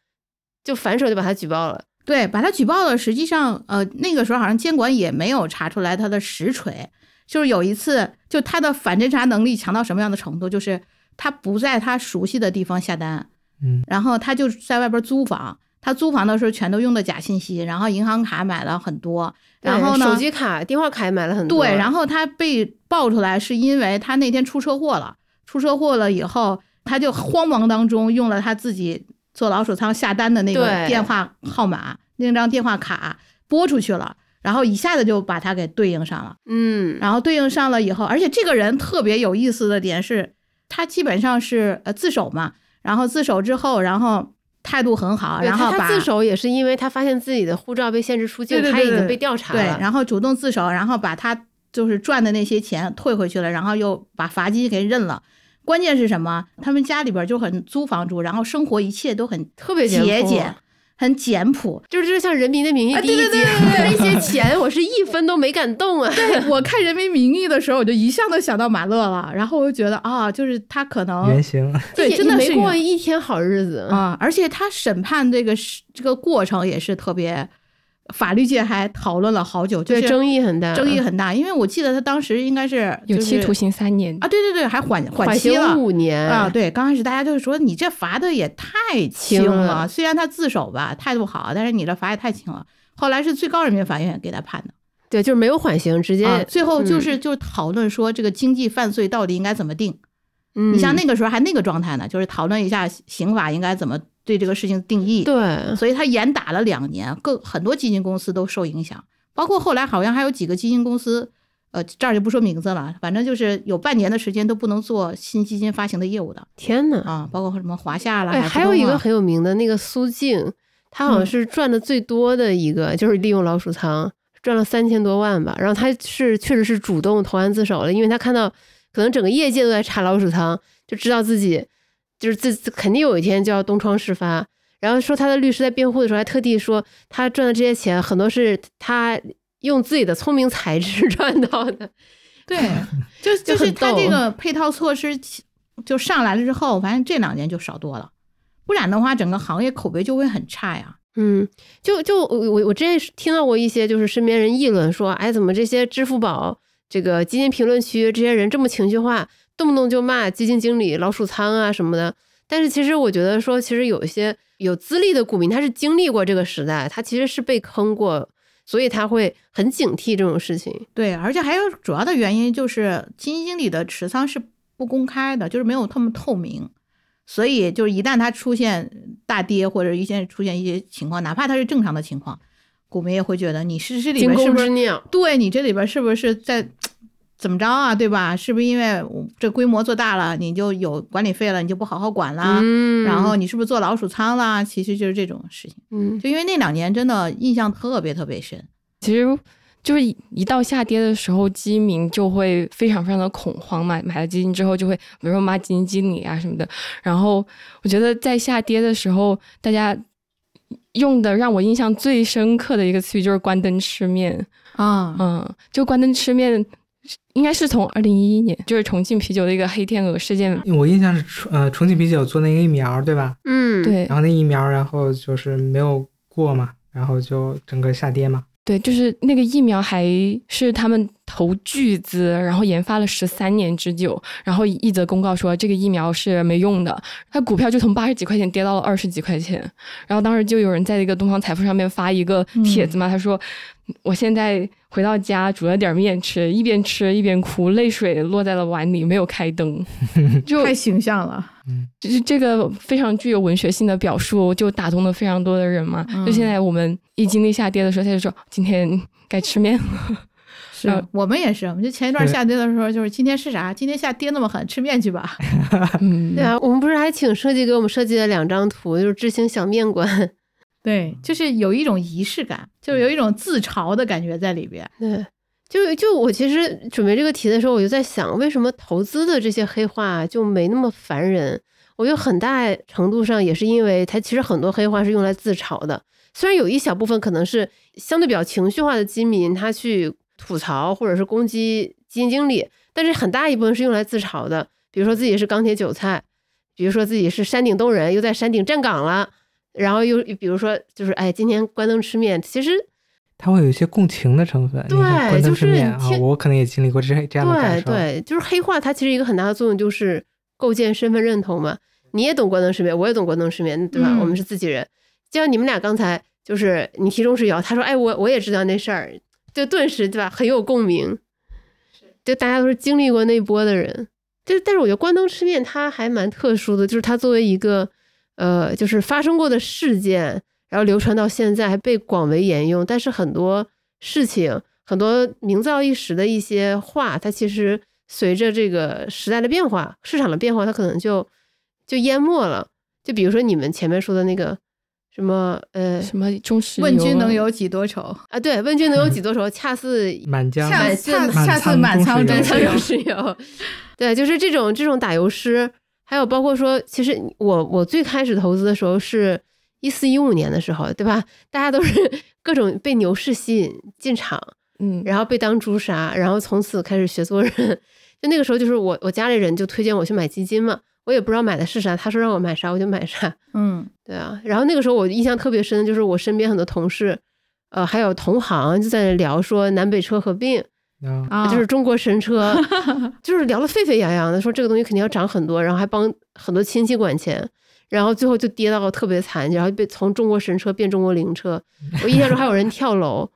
就反手就把他举报了。对，把他举报了。实际上，呃，那个时候好像监管也没有查出来他的实锤。就是有一次，就他的反侦查能力强到什么样的程度，就是他不在他熟悉的地方下单，嗯，然后他就在外边租房。他租房的时候全都用的假信息，然后银行卡买了很多，然后呢，手机卡、电话卡也买了很多。对，然后他被爆出来是因为他那天出车祸了，出车祸了以后，他就慌忙当中用了他自己做老鼠仓下单的那个电话号码，那张电话卡拨出去了，然后一下子就把他给对应上了。嗯，然后对应上了以后，而且这个人特别有意思的点是，他基本上是呃自首嘛，然后自首之后，然后态度很好，然后把他他自首也是因为他发现自己的护照被限制出境，他已经被调查对，了。然后主动自首，然后把他就是赚的那些钱退回去了，然后又把罚金给认了。关键是什么？他们家里边就很租房住，然后生活一切都很特别朴节俭，很简朴。就是就是像《人民的名义啊》第一集，对对对对 对那些钱我是一分都没敢动啊。对我看《人民名义》的时候，我就一下都想到马乐了，然后我就觉得啊，就是他可能原型。对，真的是过一天好日子。啊，而且他审判这个是这个过程也是特别，法律界还讨论了好久，就对，是争议很大，争议很大，因为我记得他当时应该是就是有期徒刑三年。啊，对对对，还缓缓缓期了。刑五年。啊，对，刚开始大家就是说你这罚的也太轻轻了，虽然他自首吧，态度好，但是你这罚也太轻了。后来是最高人民法院给他判的，对，就是没有缓刑，直接、啊，最后就是就讨论说这个经济犯罪到底应该怎么定。嗯，你像那个时候还那个状态呢，就是讨论一下刑法应该怎么对这个事情定义。对，所以他严打了两年，各很多基金公司都受影响，包括后来好像还有几个基金公司，呃，这儿就不说名字了，反正就是有半年的时间都不能做新基金发行的业务的天呐，啊，包括什么华夏啦，哎，还有一个很有名的那个苏静，他好像嗯是赚的最多的一个，就是利用老鼠仓赚了三千多万吧。然后他是确实是主动投案自首了，因为他看到可能整个业界都在查老鼠仓，就知道自己就是自自肯定有一天就要东窗事发。然后说他的律师在辩护的时候还特地说，他赚的这些钱很多是他用自己的聪明才智 赚到的。对，就就是他这个配套措施就上来了之后，反正这两年就少多了，不然的话整个行业口碑就会很差呀。嗯，就就我我我之前是听到过一些就是身边人议论说，哎，怎么这些支付宝这个基金评论区这些人这么情绪化，动不动就骂基金经理老鼠仓啊什么的。但是其实我觉得说，其实有一些有资历的股民，他是经历过这个时代，他其实是被坑过，所以他会很警惕这种事情。对，而且还有主要的原因就是基金经理的持仓是不公开的，就是没有那么透明，所以就是一旦它出现大跌或者一些出现一些情况，哪怕它是正常的情况，股民也会觉得你是这里惊面是不是对你这里边是不是在怎么着啊？对吧？是不是因为我这规模做大了，你就有管理费了，你就不好好管啦？嗯，然后你是不是做老鼠仓啦？其实就是这种事情。嗯，就因为那两年真的印象特别特别深。其实就是一一到下跌的时候，基民就会非常非常的恐慌嘛。买了基金之后，就会比如说骂基金经理啊什么的。然后我觉得在下跌的时候，大家用的让我印象最深刻的一个词语就是“关灯吃面”。啊，嗯，就关灯吃面，应该是从二零一一年，就是重庆啤酒的一个黑天鹅事件。我印象是重呃重庆啤酒做那个疫苗对吧？嗯，对然后那疫苗然后就是没有过嘛，然后就整个下跌嘛。对，就是那个疫苗还是他们投巨资，然后研发了十三年之久，然后一则公告说这个疫苗是没用的，它股票就从八十几块钱跌到了二十几块钱，然后当时就有人在一个东方财富上面发一个帖子嘛，他说我现在回到家煮了点面吃，一边吃一边哭，泪水落在了碗里，没有开灯，就太形象了。就是这个非常具有文学性的表述，就打动了非常多的人嘛。嗯就现在我们一经历下跌的时候，他就说今天该吃面了。是呃我们也是，我们就前一段下跌的时候，就是今天是啥？今天下跌那么狠，吃面去吧。嗯，对啊，我们不是还请设计给我们设计了两张图，就是知行小面馆。对，就是有一种仪式感，就是有一种自嘲的感觉在里边。对，就就我其实准备这个题的时候，我就在想，为什么投资的这些黑话就没那么烦人？我觉得很大程度上也是因为它其实很多黑话是用来自嘲的，虽然有一小部分可能是相对比较情绪化的基民，他去吐槽或者是攻击基金经理，但是很大一部分是用来自嘲的，比如说自己是钢铁韭菜，比如说自己是山顶洞人，又在山顶站岗了。然后又比如说，就是哎，今天关灯吃面，其实它会有一些共情的成分。对关灯就是吃面啊，听我可能也经历过这这样的感受。对对，就是黑化，它其实一个很大的作用就是构建身份认同嘛。你也懂关灯吃面，我也懂关灯吃面，对吧？嗯我们是自己人。就像你们俩刚才就是你提中石油，他说哎，我我也知道那事儿，就顿时对吧，很有共鸣。就大家都是经历过那波的人。就但是我觉得关灯吃面它还蛮特殊的，就是它作为一个呃，就是发生过的事件，然后流传到现在还被广为沿用，但是很多事情。很多名噪一时的一些话，它其实随着这个时代的变化、市场的变化，它可能就就淹没了。就比如说你们前面说的那个什么呃什么中石油问君能啊有几多愁？啊，对，问君能有几多愁？恰似 满江下满下满下次满仓中石油，对，就是这种这种打油诗，还有包括说，其实我我最开始投资的时候是一四一五年的时候，对吧？大家都是各种被牛市吸引进场。嗯，然后被当猪杀，然后从此开始学做人。就那个时候，就是我我家里人就推荐我去买基金嘛，我也不知道买的是啥，他说让我买啥我就买啥。嗯，对啊，然后那个时候我印象特别深的就是我身边很多同事，呃，还有同行就在那聊说南北车合并，啊，啊，就是中国神车，就是聊得沸沸扬扬的，说这个东西肯定要涨很多，然后还帮很多亲戚管钱。然后最后就跌到特别惨，然后被从中国神车变中国灵车。我印象中还有人跳楼，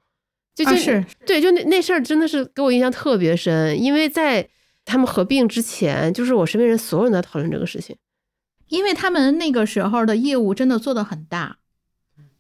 就就、啊是对，就那那事儿真的是给我印象特别深，因为在他们合并之前，就是我身边人所有人都在讨论这个事情。因为他们那个时候的业务真的做得很大，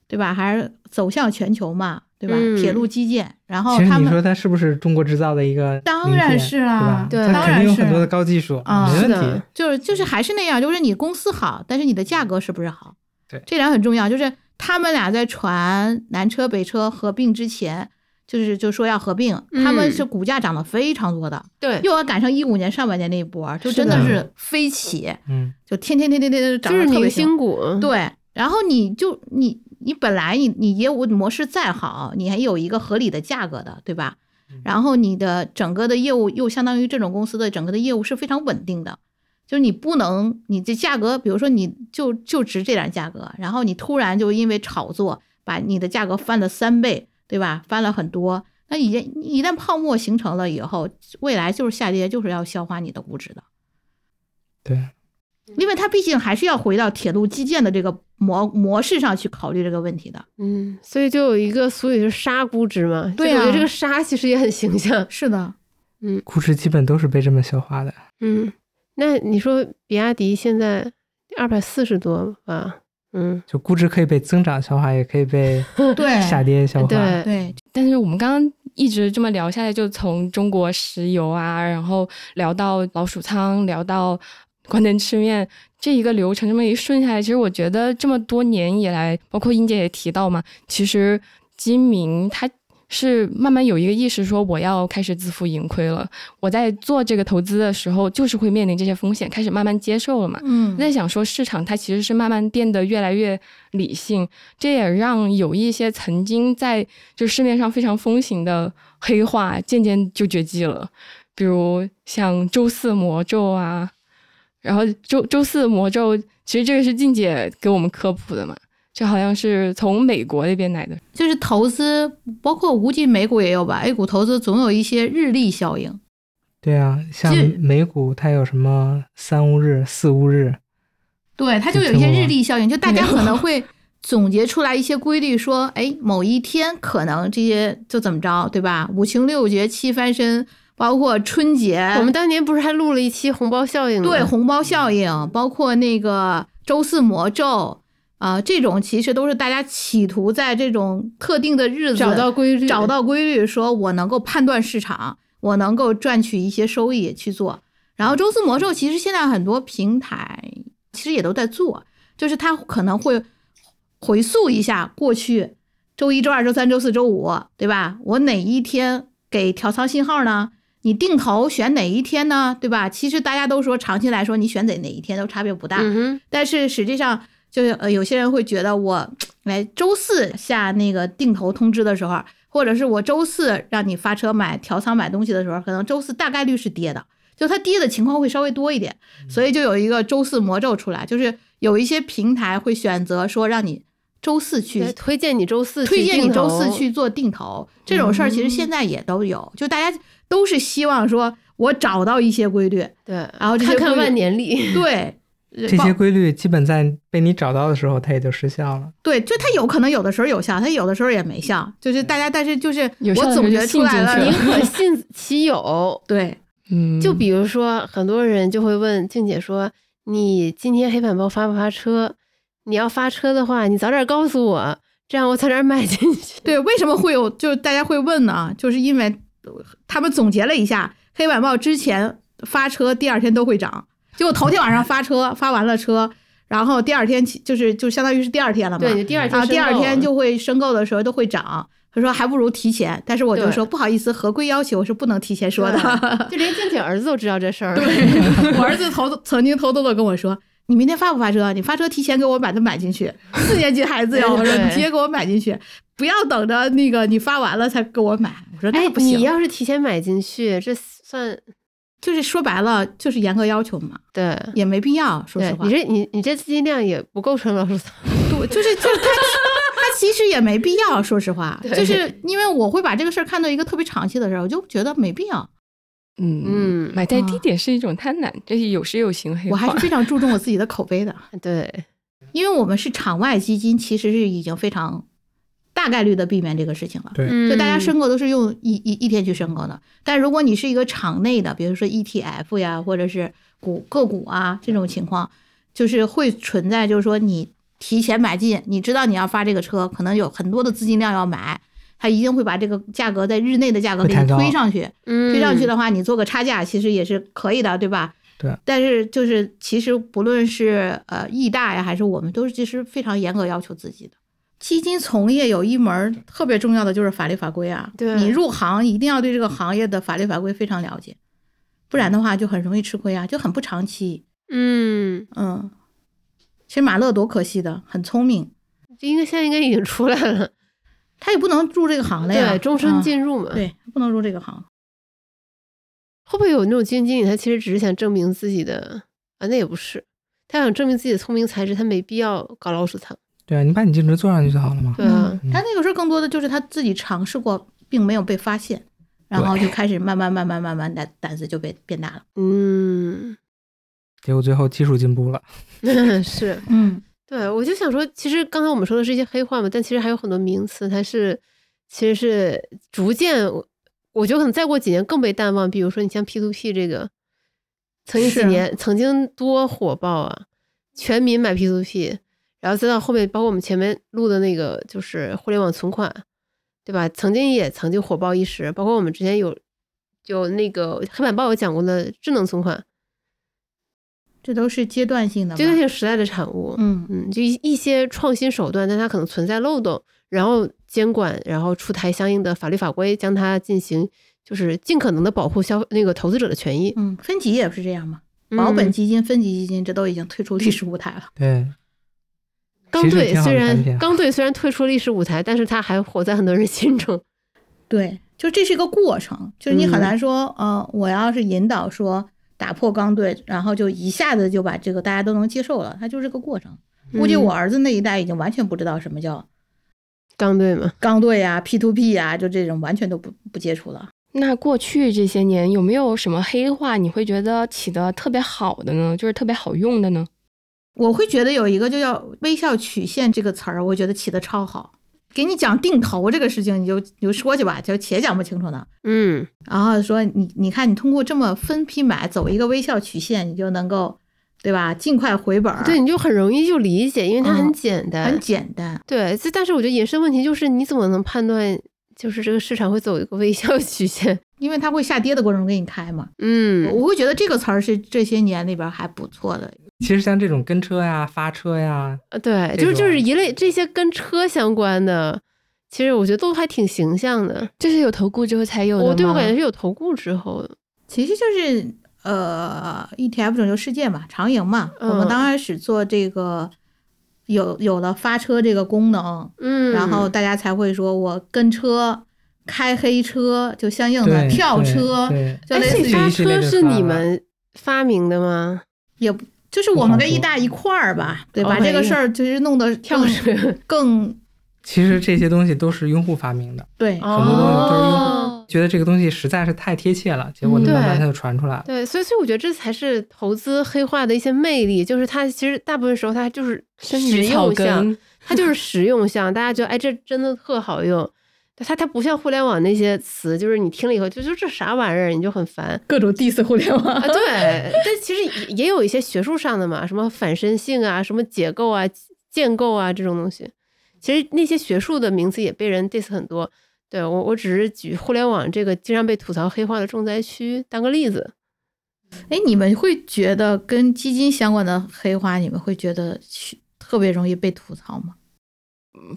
对吧？还是走向全球嘛，对吧？嗯铁路基建，然后其实你说它是不是中国制造的一个？当然是啊对当然是肯定有很多的高技术，啊没问题。就是就是还是那样，就是你公司好，但是你的价格是不是好？对这点很重要。就是他们俩在传南车北车合并之前，就是就说要合并，他们嗯是股价涨得非常多的，对，又要赶上一五年上半年那一波，就真的的是飞起，嗯，就天天天天天天涨就是得特别凶明星股。对，然后你就你你本来你你业务模式再好，你还有一个合理的价格的，对吧？然后你的整个的业务又相当于这种公司的整个的业务是非常稳定的，就是你不能你这价格，比如说你就就值这点价格，然后你突然就因为炒作把你的价格翻了三倍，对吧？翻了很多，那已经一旦泡沫形成了以后，未来就是下跌，就是要消化你的估值的。对，因为它毕竟还是要回到铁路基建的这个模模式上去考虑这个问题的。嗯，所以就有一个俗语是“杀估值”嘛。对啊我觉得这个“杀”其实也很形象。是的，嗯估值基本都是被这么消化的。嗯，那你说比亚迪现在二百四十多吧？嗯，就估值可以被增长消化，也可以被 对下跌消化。对对，但是我们刚刚一直这么聊下来，就从中国石油啊，然后聊到老鼠仓，聊到关灯吃面这一个流程，这么一顺下来，其实我觉得这么多年以来，包括英姐也提到嘛，其实金明他是慢慢有一个意识，说我要开始自负盈亏了。我在做这个投资的时候，就是会面临这些风险，开始慢慢接受了嘛。嗯我在想说，市场它其实是慢慢变得越来越理性，这也让有一些曾经在就市面上非常风行的黑话，渐渐就绝迹了。比如像周四魔咒啊，然后周周四魔咒，其实这个是静姐给我们科普的嘛，这好像是从美国那边来的。就是投资，包括无尽美股也有吧，A 股投资总有一些日历效应。对啊，像美股它有什么三乌日、四乌日，对，它就有一些日历效应，就大家可能会总结出来一些规律，说，哎，某一天可能这些就怎么着，对吧？五穷六绝七翻身，包括春节，我们当年不是还录了一期红包效应吗？对红包效应，包括那个周四魔咒啊、这种其实都是大家企图在这种特定的日子找到规律，找到规律，说我能够判断市场，我能够赚取一些收益去做。然后周四魔咒其实现在很多平台其实也都在做，就是它可能会回溯一下过去周一周二周三周四周五，对吧？我哪一天给调仓信号呢？你定投选哪一天呢？对吧？其实大家都说长期来说，你选哪哪一天都差别不大。嗯，但是实际上，就是呃，有些人会觉得我来周四下那个定投通知的时候，或者是我周四让你发车买调仓买东西的时候，可能周四大概率是跌的，就它跌的情况会稍微多一点，所以就有一个周四魔咒出来，就是有一些平台会选择说让你周四去推荐你周四推荐你周四去做定投这种事儿，其实现在也都有，就大家都是希望说我找到一些规律，对，然后看看万年历，对。这些规律基本在被你找到的时候，它也就失效了。对，就它有可能有的时候有效，它有的时候也没效，就是大家，但是就是我总结出来了，宁可 信其有。对，嗯，就比如说，很多人就会问静姐说：“你今天黑板报发不发车？你要发车的话，你早点告诉我，这样我早点买进去。对，为什么会有？就是大家会问呢？就是因为他们总结了一下，黑板报之前发车，第二天都会涨，结果头天晚上发车，发完了车，然后第二天起就是就相当于是第二天了嘛，对，第二天然后第二天就会申购的时候都会涨。他说还不如提前，但是我就说不好意思，合规要求是不能提前说的。就连静姐儿子都知道这事儿。对我儿子偷曾经偷偷的跟我说：“你明天发不发车？你发车提前给我把它买进去。”四年级孩子呀，我说你提前给我买进去，不要等着那个你发完了才给我买。我说哎那，不行，你要是提前买进去，这算就是说白了就是严格要求嘛，对。也没必要。说实话，你这你你这资金量也不构成老鼠仓，对，就是就是他 他其实也没必要。说实话，就是因为我会把这个事儿看到一个特别长期的事儿，我就觉得没必要。嗯嗯买在低点是一种贪婪，这是有时有形黑我还是。非常注重我自己的口碑的。对，因为我们是场外基金，其实是已经非常大大概率的避免这个事情了。对嗯，就大家申购都是用一一一天去申购的，但如果你是一个场内的，比如说 ETF 呀，或者是股个股啊这种情况，就是会存在，就是说你提前买进，你知道你要发这个车，可能有很多的资金量要买，它一定会把这个价格在日内的价格给推上去，嗯。推上去的话，你做个差价其实也是可以的，对吧？对。但是就是其实不论是呃易大呀，还是我们，都是其实非常严格要求自己的。基金从业有一门特别重要的就是法律法规啊，对。你入行一定要对这个行业的法律法规非常了解，不然的话就很容易吃亏啊，就很不长期。嗯，嗯，其实马乐多可惜的，很聪明，这应该现在应该已经出来了，他也不能入这个行了呀，对，终身啊进入嘛。对，不能入这个行。会不会有那种基金经理，他其实只是想证明自己的啊？那也不是，他想证明自己的聪明才智，他没必要搞老鼠仓。对啊，你把你净值做上去就好了嘛。对啊，嗯他那个时候更多的就是他自己尝试过，并没有被发现，然后就开始慢慢慢慢慢慢胆胆子就被变大了。嗯，结果最后技术进步了，是嗯，对，我就想说，其实刚才我们说的是一些黑话嘛，但其实还有很多名词，它是其实是逐渐，我觉得可能再过几年更被淡忘。比如说，你像 P to P 这个，曾经几年曾经多火爆啊，全民买 P to P，然后再到后面，包括我们前面录的那个就是互联网存款，对吧？曾经也曾经火爆一时，包括我们之前有有那个黑板报有讲过的智能存款，这都是阶段性的。阶段性时代的产物。嗯，嗯，就一一些创新手段，但它可能存在漏洞，然后监管，然后出台相应的法律法规，将它进行就是尽可能的保护消那个投资者的权益。嗯，分级也是这样嘛。保本嗯基金、分级基金，这都已经退出历史舞台了。对，钢队虽然钢队虽然退出历史舞台，但是它还活在很多人心中。对，就这是一个过程，就是你很嗯难说，呃，我要是引导说打破刚兑，然后就一下子就把这个大家都能接受了，它就是个过程。估计嗯我儿子那一代已经完全不知道什么叫刚兑嘛，刚兑呀、P to P 呀，就这种完全都不不接触了。那过去这些年有没有什么黑话你会觉得起的特别好的呢？就是特别好用的呢？我会觉得有一个就叫微笑曲线这个词儿，我觉得起的超好。给你讲定投这个事情，你就你就说去吧，就且讲不清楚呢。嗯，然后说你你看，你通过这么分批买，走一个微笑曲线，你就能够，对吧？尽快回本儿，对，你就很容易就理解，因为它很嗯简单。很简单。对，这但是我觉得衍生问题就是，你怎么能判断就是这个市场会走一个微笑曲线？因为它会下跌的过程中给你开嘛。嗯，我会觉得这个词儿是这些年里边还不错的。其实像这种跟车呀、发车呀，呃，对，就是就是一类这些跟车相关的，其实我觉得都还挺形象的。这是有投顾之后才有的吗？我对我感觉是有投顾之后的，其实就是呃，ETF 拯救世界嘛，长盈嘛。嗯我们刚开始做这个，有有了发车这个功能，嗯，然后大家才会说我跟车开黑车，就相应的跳车，对，哎，就类似于发车是你们发明的吗？也不就是我们跟一大一块儿吧，对，把这个事儿就是弄得跳水更其实这些东西都是用户发明的，对。哦很多东西都是用户哦，觉得这个东西实在是太贴切了，结果慢慢它就传出来了。对，所以所以我觉得这才是投资黑化的一些魅力，就是它其实大部分时候它就是实用项，它就是实用项，大家觉得哎这真的特好用。它它不像互联网那些词，就是你听了以后就就这啥玩意儿，你就很烦各种 diss 互联网啊。对，但其实也也有一些学术上的嘛，什么反身性啊，什么解构啊、建构啊这种东西。其实那些学术的名词也被人 diss 很多。对我我只是举互联网这个经常被吐槽黑化的重灾区当个例子。哎，你们会觉得跟基金相关的黑话，你们会觉得去特别容易被吐槽吗？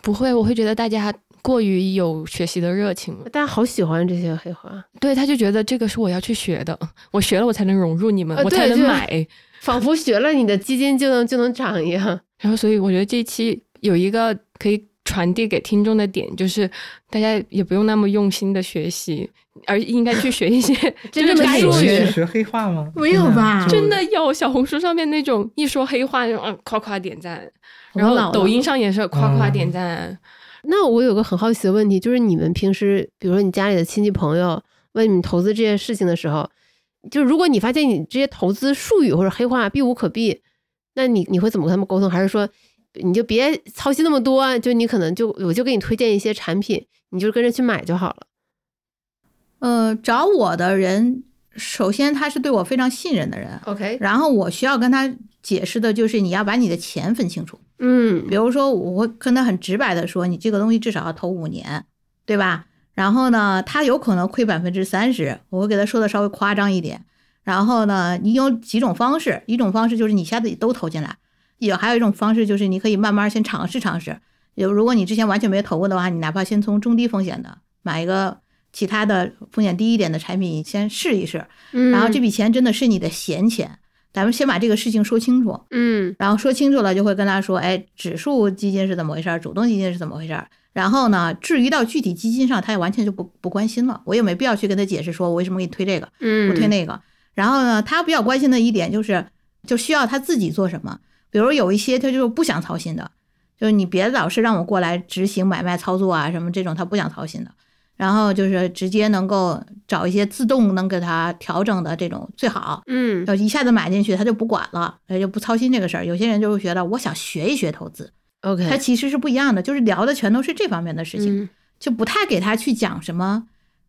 不会，我会觉得大家过于有学习的热情了。大家好喜欢这些黑话，对，他就觉得这个是我要去学的，我学了我才能融入你们，呃我才能买。仿佛学了你的基金就能就能涨一样。然后，所以我觉得这一期有一个可以传递给听众的点，就是大家也不用那么用心的学习，而应该去学一些 真正的该术语学去学黑话吗？没有吧真的有小红书上面那种一说黑话，嗯，夸夸点赞，然后抖音上也是夸夸嗯点赞。那我有个很好奇的问题，就是你们平时，比如说你家里的亲戚朋友问你们投资这件事情的时候，就如果你发现你这些投资术语或者黑话避无可避，那你你会怎么跟他们沟通？还是说你就别操心那么多，就你可能就我就给你推荐一些产品，你就跟着去买就好了。呃，找我的人，首先他是对我非常信任的人，OK，然后我需要跟他解释的就是你要把你的钱分清楚。嗯比如说，我会跟他很直白的说，你这个东西至少要投五年，对吧？然后呢，他有可能亏百分之三十，我会给他说的稍微夸张一点。然后呢，你有几种方式，一种方式就是你下子都投进来，也还有一种方式就是你可以慢慢先尝试尝试。有如果你之前完全没投过的话，你哪怕先从中低风险的买一个其他的风险低一点的产品先试一试，嗯，然后这笔钱真的是你的闲钱，咱们先把这个事情说清楚。嗯然后说清楚了，就会跟他说，哎，指数基金是怎么回事儿，主动基金是怎么回事儿。然后呢，至于到具体基金上，他也完全就不不关心了，我也没必要去跟他解释说我为什么给你推这个，嗯，不推那个。然后呢，他比较关心的一点就是，就需要他自己做什么。比如有一些他就不想操心的，就是你别老是让我过来执行买卖操作啊什么这种，他不想操心的。然后就是直接能够找一些自动能给他调整的这种最好。嗯就一下子买进去，他就不管了，他就不操心这个事儿。有些人就会觉得，我想学一学投资，OK，他其实是不一样的，就是聊的全都是这方面的事情，嗯就不太给他去讲什么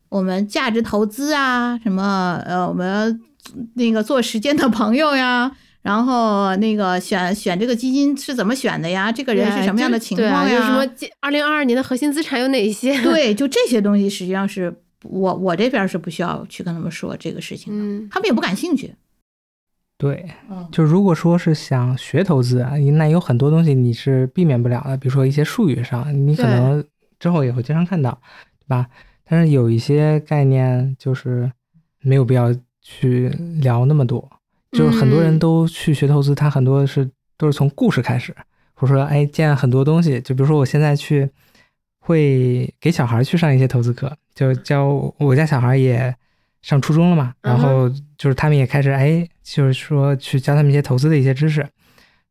我们价值投资啊，什么呃，我们那个做时间的朋友呀。然后那个选选这个基金是怎么选的呀？这个人是什么样的情况呀？什么二零二二年的核心资产有哪些？对，就这些东西，实际上是我我这边是不需要去跟他们说这个事情的，嗯他们也不感兴趣。对，嗯就如果说是想学投资啊，那有很多东西你是避免不了的，比如说一些术语上，你可能之后也会经常看到，对吧？但是有一些概念就是没有必要去聊那么多，就是很多人嗯都去学投资，他很多是都是从故事开始，或者说哎见很多东西，就比如说我现在去会给小孩去上一些投资课，就教我家小孩也上初中了嘛，然后就是他们也开始哎，就是说去教他们一些投资的一些知识。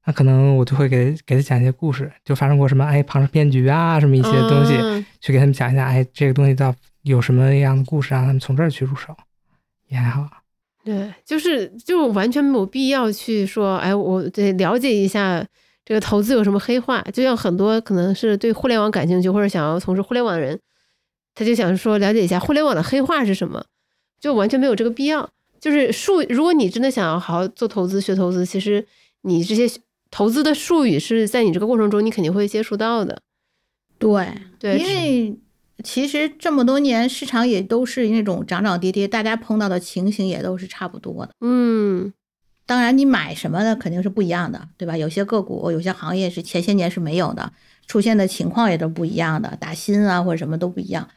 那可能我就会给给他讲一些故事，就发生过什么哎庞氏骗局啊，什么一些东西，嗯去给他们讲一下，哎这个东西到有什么样的故事，让他们从这儿去入手，也还好。对，就是就完全没有必要去说，哎，我得了解一下这个投资有什么黑话。就像很多可能是对互联网感兴趣或者想要从事互联网的人，他就想说了解一下互联网的黑话是什么，就完全没有这个必要。就是术，如果你真的想要好好做投资、学投资，其实你这些投资的术语是在你这个过程中你肯定会接触到的。对对因为其实这么多年市场也都是那种涨涨跌跌，大家碰到的情形也都是差不多的。嗯当然，你买什么的肯定是不一样的，对吧？有些个股、有些行业是前些年是没有的，出现的情况也都不一样的，打新啊或者什么都不一样。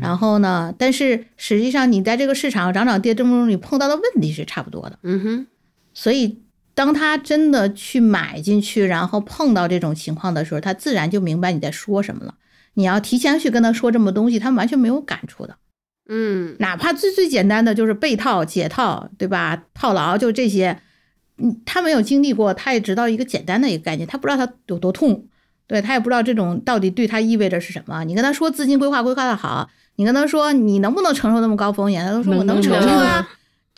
然后呢，但是实际上你在这个市场涨涨跌跌中，你碰到的问题是差不多的。嗯哼，所以，当他真的去买进去，然后碰到这种情况的时候，他自然就明白你在说什么了。你要提前去跟他说这么东西，他们完全没有感触的。嗯哪怕最最简单的就是被套、解套，对吧？套牢就这些，嗯，他没有经历过，他也知道一个简单的一个概念，他不知道他有多痛，对他也不知道这种到底对他意味着是什么。你跟他说资金规划规划的好，你跟他说你能不能承受那么高风险，他都说我能能承受啊能，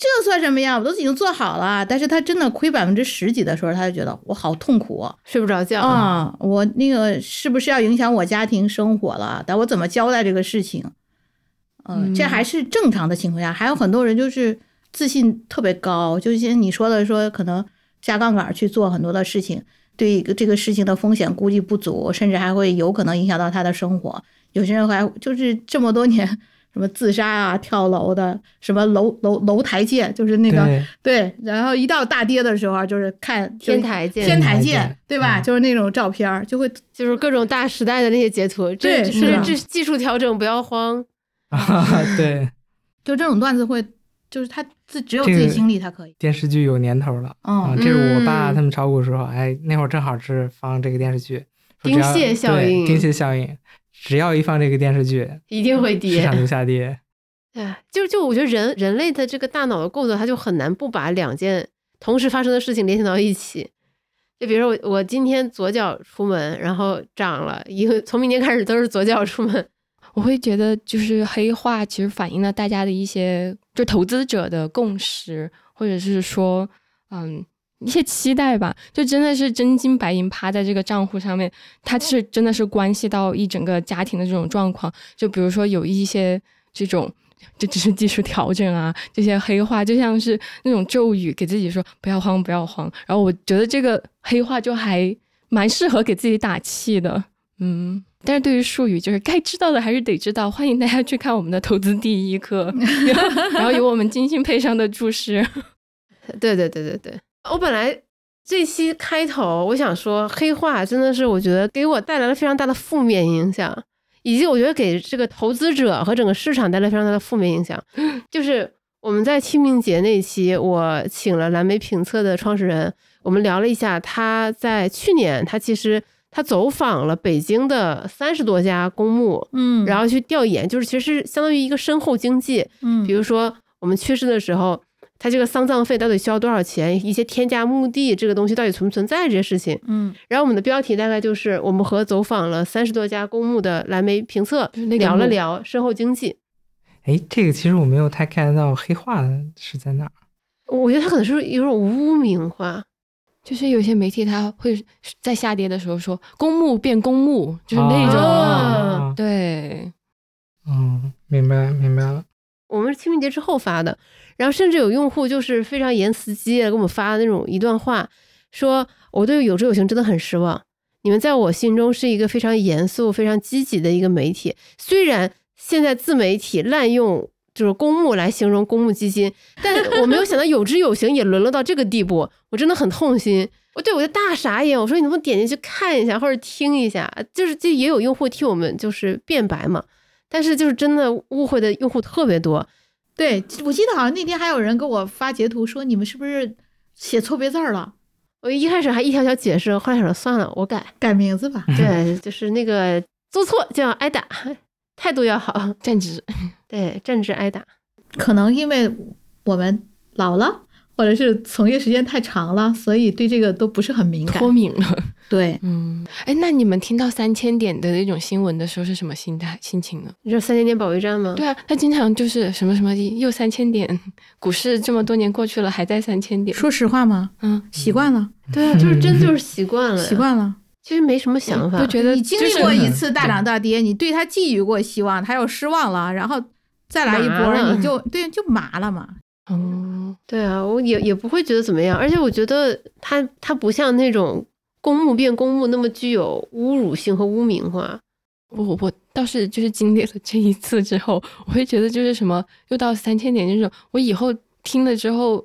这算什么呀？我都已经做好了。但是他真的亏百分之十几的时候，他就觉得我好痛苦啊。睡不着觉。啊，我那个是不是要影响我家庭生活了？但我怎么交代这个事情？嗯，这嗯还是正常的情况下，还有很多人就是自信特别高，就像你说的，说可能下杠杆去做很多的事情，对一个这个事情的风险估计不足，甚至还会有可能影响到他的生活。有些人还就是这么多年，什么自杀啊、跳楼的，什么楼楼楼台界，就是那个对对，然后一到大跌的时候，就是看就天台见天台天台见见，对吧？嗯就是那种照片儿，就会就是各种大时代的那些截图，这是这技术调整不要慌。啊，对，就这种段子会，就是他自只有自己经历，他可以。电视剧有年头了啊，嗯这是我爸嗯他们炒股的时候，哎，那会儿正好是放这个电视剧，说丁蟹效应丁蟹效应，只要一放这个电视剧，一定会市跌场。就下跌。对，就就我觉得人人类的这个大脑的构造，它就很难不把两件同时发生的事情联想到一起。就比如说我我今天左脚出门，然后涨了，以后从明天开始都是左脚出门。我会觉得就是黑化其实反映了大家的一些就投资者的共识，或者是说，嗯，一些期待吧，就真的是真金白银趴在这个账户上面，它是真的是关系到一整个家庭的这种状况。就比如说有一些这种，这只是技术调整啊，这些黑话就像是那种咒语，给自己说不要慌，不要慌。然后我觉得这个黑话就还蛮适合给自己打气的，嗯。但是对于术语，就是该知道的还是得知道。欢迎大家去看我们的投资第一课，然后有我们精心配上的注释。对对对对对，我本来这期开头我想说黑化，真的是我觉得给我带来了非常大的负面影响，以及我觉得给这个投资者和整个市场带来非常大的负面影响。就是我们在清明节那期，我请了蓝莓评测的创始人，我们聊了一下他在去年，他其实。他走访了北京的三十多家公墓，嗯，然后去调研，就是其实相当于一个身后经济，嗯，比如说我们去世的时候，他这个丧葬费到底需要多少钱？一些天价墓地这个东西到底存不存在这些事情？嗯，然后我们的标题大概就是我们和走访了三十多家公墓的蓝莓评测聊了聊身后经济。哎，这个其实我没有太 get 到黑化是在哪儿？我觉得他可能是有种污名化。就是有些媒体他会在下跌的时候说“公墓变公墓”，就是那种，对，嗯，明白明白了。清明节之后发的，然后甚至有用户就是非常言辞激烈给我们发的那种一段话，说我对有知有行真的很失望。你们在我心中是一个非常严肃、非常积极的一个媒体，虽然现在自媒体滥用。就是公募来形容公募基金，但我没有想到有知有行也沦落到这个地步，我真的很痛心。我对我就大傻眼，我说你能不能点进去看一下或者听一下？就是这也有用户替我们就是辩白嘛，但是就是真的误会的用户特别多。对我记得好像那天还有人给我发截图说你们是不是写错别字了？我一开始还一条条解释，后来想算了，我改改名字吧。对，就是那个做错就要挨打。态度要好，正直，对，正直挨打。可能因为我们老了，或者是从业时间太长了，所以对这个都不是很敏感，脱敏了。对，嗯，哎，那你们听到三千点的那种新闻的时候是什么心态、心情呢？你说三千点保卫战吗？对啊，他经常就是什么什么又三千点，股市这么多年过去了还在三千点。说实话吗？嗯，习惯了。对啊，就是真就是习惯了，习惯了。其实没什么想法，就觉得你经历过一次大涨大跌，你对他寄予过希望，他又失望了，然后再来一波，你就对就麻了嘛。哦，对啊，我也也不会觉得怎么样，而且我觉得他他不像那种公墓变公墓那么具有侮辱性和污名化。我我倒是就是经历了这一次之后，我会觉得就是什么又到三千点这种，我以后听了之后，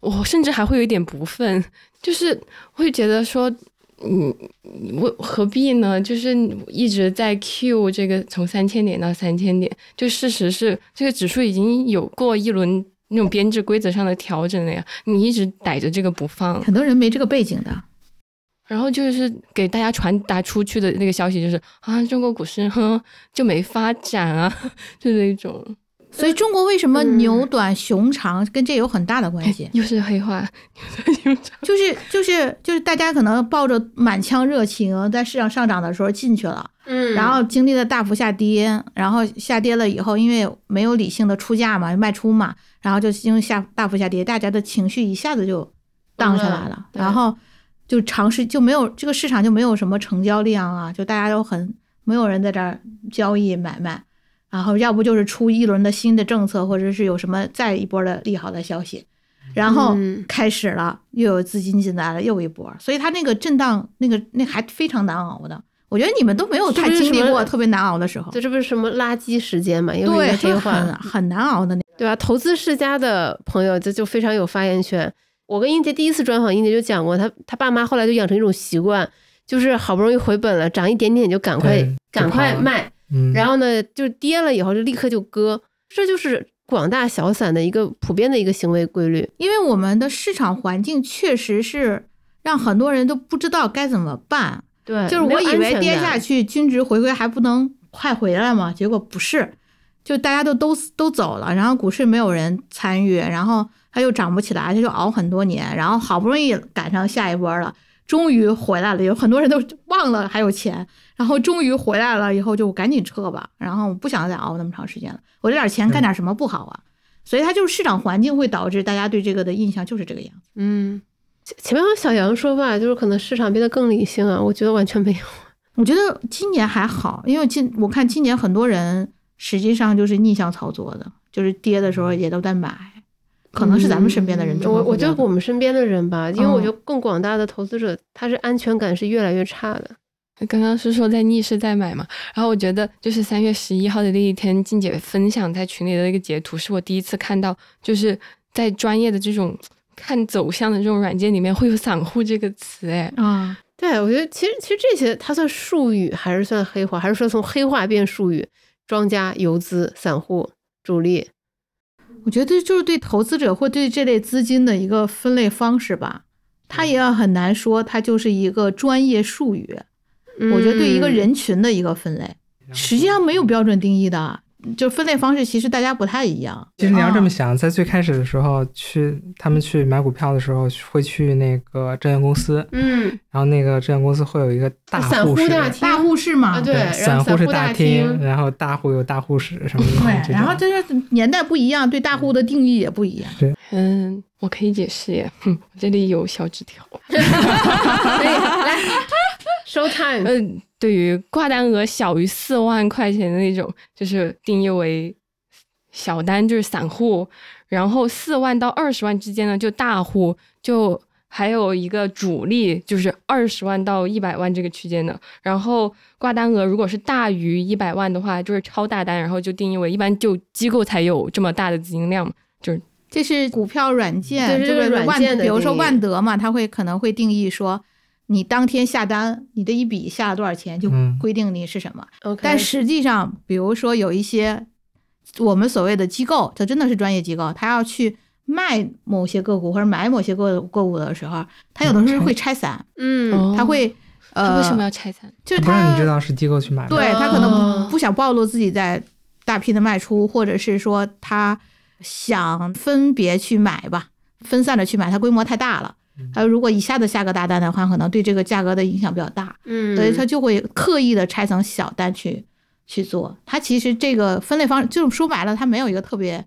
我甚至还会有一点不忿，就是会觉得说。嗯，我何必呢？就是一直在 Q 这个从三千点到三千点，就事实是这个指数已经有过一轮那种编制规则上的调整了呀。你一直逮着这个不放，很多人没这个背景的。然后就是给大家传达出去的那个消息就是啊，中国股市哼就没发展啊，就那种。所以中国为什么牛短熊长，跟这有很大的关系。又是黑话，就是就是就是大家可能抱着满腔热情，在市场上涨的时候进去了，嗯，然后经历了大幅下跌，然后下跌了以后，因为没有理性的出价嘛，卖出嘛，然后就因为下大幅下跌，大家的情绪一下子就荡下来了，然后就尝试就没有这个市场就没有什么成交量啊，就大家都很没有人在这儿交易买卖。然后要不就是出一轮的新的政策，或者是有什么再一波的利好的消息，然后开始了，又有资金进来了，又一波，所以它那个震荡，那个那还非常难熬的。我觉得你们都没有太经历过特别难熬的时候。这这不是什么垃圾时间嘛？对，黑很很难熬的那，对吧？投资世家的朋友这就非常有发言权。我跟英杰第一次专访，英杰就讲过，他他爸妈后来就养成一种习惯，就是好不容易回本了，涨一点点就赶快赶快卖。然后呢，就跌了以后就立刻就割，这就是广大小散的一个普遍的一个行为规律。因为我们的市场环境确实是让很多人都不知道该怎么办。对，就是我以为跌下去均值回归还不能快回来嘛，结果不是，就大家都都都走了，然后股市没有人参与，然后它又涨不起来，它就熬很多年，然后好不容易赶上下一波了。终于回来了，有很多人都忘了还有钱，然后终于回来了以后就赶紧撤吧，然后我不想再熬那么长时间了。我这点钱干点什么不好啊？所以它就是市场环境会导致大家对这个的印象就是这个样子。嗯，前面有小杨说吧，就是可能市场变得更理性啊，我觉得完全没有。我觉得今年还好，因为今我看今年很多人实际上就是逆向操作的，就是跌的时候也都在买，可能是咱们身边的人嗯我我觉得我们身边的人吧，因为我嗯觉得更广大的投资者，他是安全感是越来越差的。刚刚是说在逆势在买嘛，然后我觉得就是三月十一号的那一天，静姐分享在群里的那个截图，是我第一次看到，就是在专业的这种看走向的这种软件里面会有散户这个词，哎，啊，对，我觉得其实其实这些它算术语还是算黑话，还是说从黑话变术语？庄家、游资、散户、主力，我觉得就是对投资者或对这类资金的一个分类方式吧。它也很难说它就是一个专业术语，我觉得对一个嗯人群的一个分类，实际上没有标准定义的，就分类方式其实大家不太一样。其实你要这么啊想，在最开始的时候，去他们去买股票的时候，会去那个证券公司，嗯，然后那个证券公司会有一个大散户户室，大厅大户室嘛，啊对散户是大厅，然后大户有大户室什么的。对，然后这是年代不一样，对大户的定义也不一样。对嗯，我可以解释耶，哼，我这里有小纸条。可以来，show time。嗯，对于挂单额小于四万块钱的那种，就是定义为小单，就是散户；然后四万到二十万之间呢，就大户；就还有一个主力，就是二十万到一百万这个区间的。然后挂单额如果是大于一百万的话，就是超大单，然后就定义为一般就机构才有这么大的资金量嘛，就是这是股票软件，这对这是个万，软件的比如说万德嘛，它会可能会定义说，你当天下单，你的一笔下了多少钱，就嗯规定你是什么。但实际上，比如说有一些我们所谓的机构，它真的是专业机构，它要去卖某些个股或者买某些个个股的时候，它有的时候会拆散，嗯，哦它会呃，他为什么要拆散？就是不让你知道是机构去买的。对他可能不想暴露自己在大批的卖出，或者是说他想分别去买吧，分散的去买，它规模太大了。还有，如果一下子下个大单的话，可能对这个价格的影响比较大，嗯，所以他就会刻意的拆成小单去去做。它其实这个分类方式，就是说白了，它没有一个特别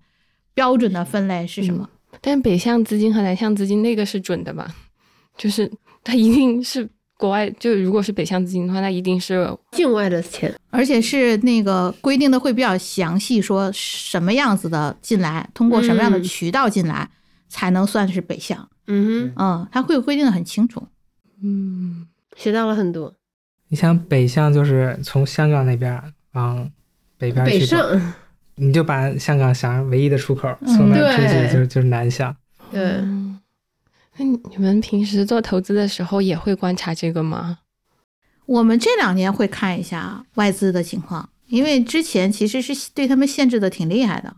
标准的分类是什么。但北向资金和南向资金那个是准的吧？就是它一定是国外，就如果是北向资金的话，那一定是境外的钱，而且是那个规定的会比较详细，说什么样子的进来，通过什么样的嗯渠道进来，才能算是北向。嗯哼，嗯，它会规定的很清楚。嗯，学到了很多。你像北向就是从香港那边往北边去你就把香港想唯一的出口，嗯从那出去就是就是南向。对，嗯那你们平时做投资的时候也会观察这个吗？我们这两年会看一下外资的情况，因为之前其实是对他们限制的挺厉害的。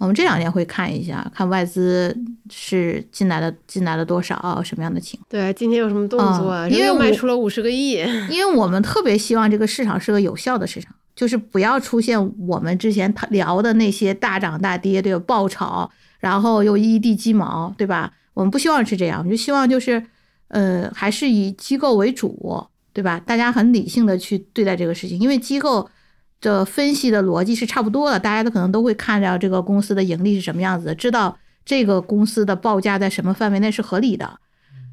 我们这两年会看一下，看外资是进来了进来了多少，什么样的情况。对，今天有什么动作啊？嗯因为又卖出了五十个亿，因为我们特别希望这个市场是个有效的市场，就是不要出现我们之前聊的那些大涨大跌，对吧？爆炒，然后又一地鸡毛，对吧？我们不希望是这样，我们就希望就是，呃，还是以机构为主，对吧？大家很理性的去对待这个事情，因为机构的分析的逻辑是差不多的，大家都可能都会看到这个公司的盈利是什么样子的，知道这个公司的报价在什么范围内是合理的，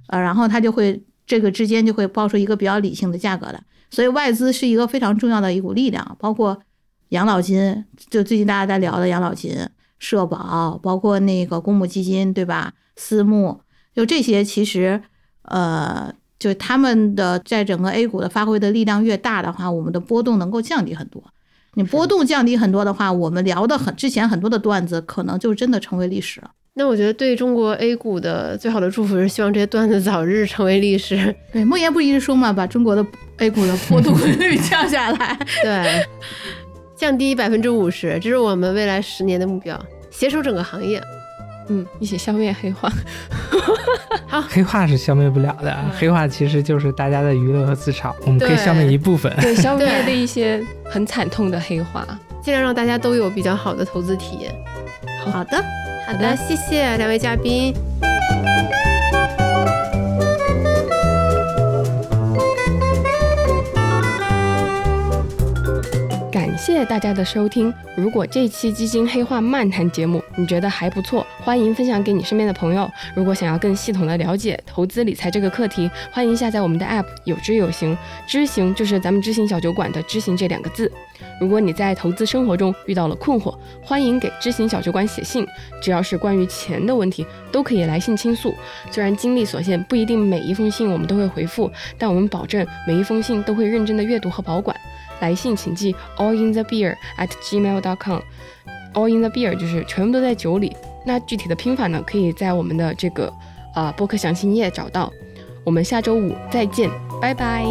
呃，然后它就会这个之间就会报出一个比较理性的价格来。所以外资是一个非常重要的一股力量，包括养老金，就最近大家在聊的养老金、社保，包括那个公募基金，对吧？私募，就这些，其实呃，就他们的在整个 A 股的发挥的力量越大的话，我们的波动能够降低很多。你波动降低很多的话，我们聊的很之前很多的段子，可能就真的成为历史了。那我觉得对中国 A 股的最好的祝福是希望这些段子早日成为历史。对，莫言不一直说嘛，把中国的 A 股的波动率降下来。对，降低百分之五十，这是我们未来十年的目标，携手整个行业。嗯，一起消灭黑化。好黑化是消灭不了的，嗯黑化其实就是大家的娱乐和自嘲，我们可以消灭一部分。对，消灭一些很惨痛的黑化。尽量让大家都有比较好的投资体验。好的，好的，谢谢两位嘉宾。感谢谢大家的收听。如果这期基金黑化漫谈节目你觉得还不错，欢迎分享给你身边的朋友。如果想要更系统的了解投资理财这个课题，欢迎下载我们的 App，有知有行。知行就是咱们知行小酒馆的知行这两个字。如果你在投资生活中遇到了困惑，欢迎给知行小酒馆写信，只要是关于钱的问题，都可以来信倾诉。虽然精力所限，不一定每一封信我们都会回复，但我们保证每一封信都会认真的阅读和保管。来信请寄 all welcome。all in the beer 就是全部都在酒里。那具体的拼法呢，可以在我们的这个啊播客详情页找到。我们下周五再见，拜拜。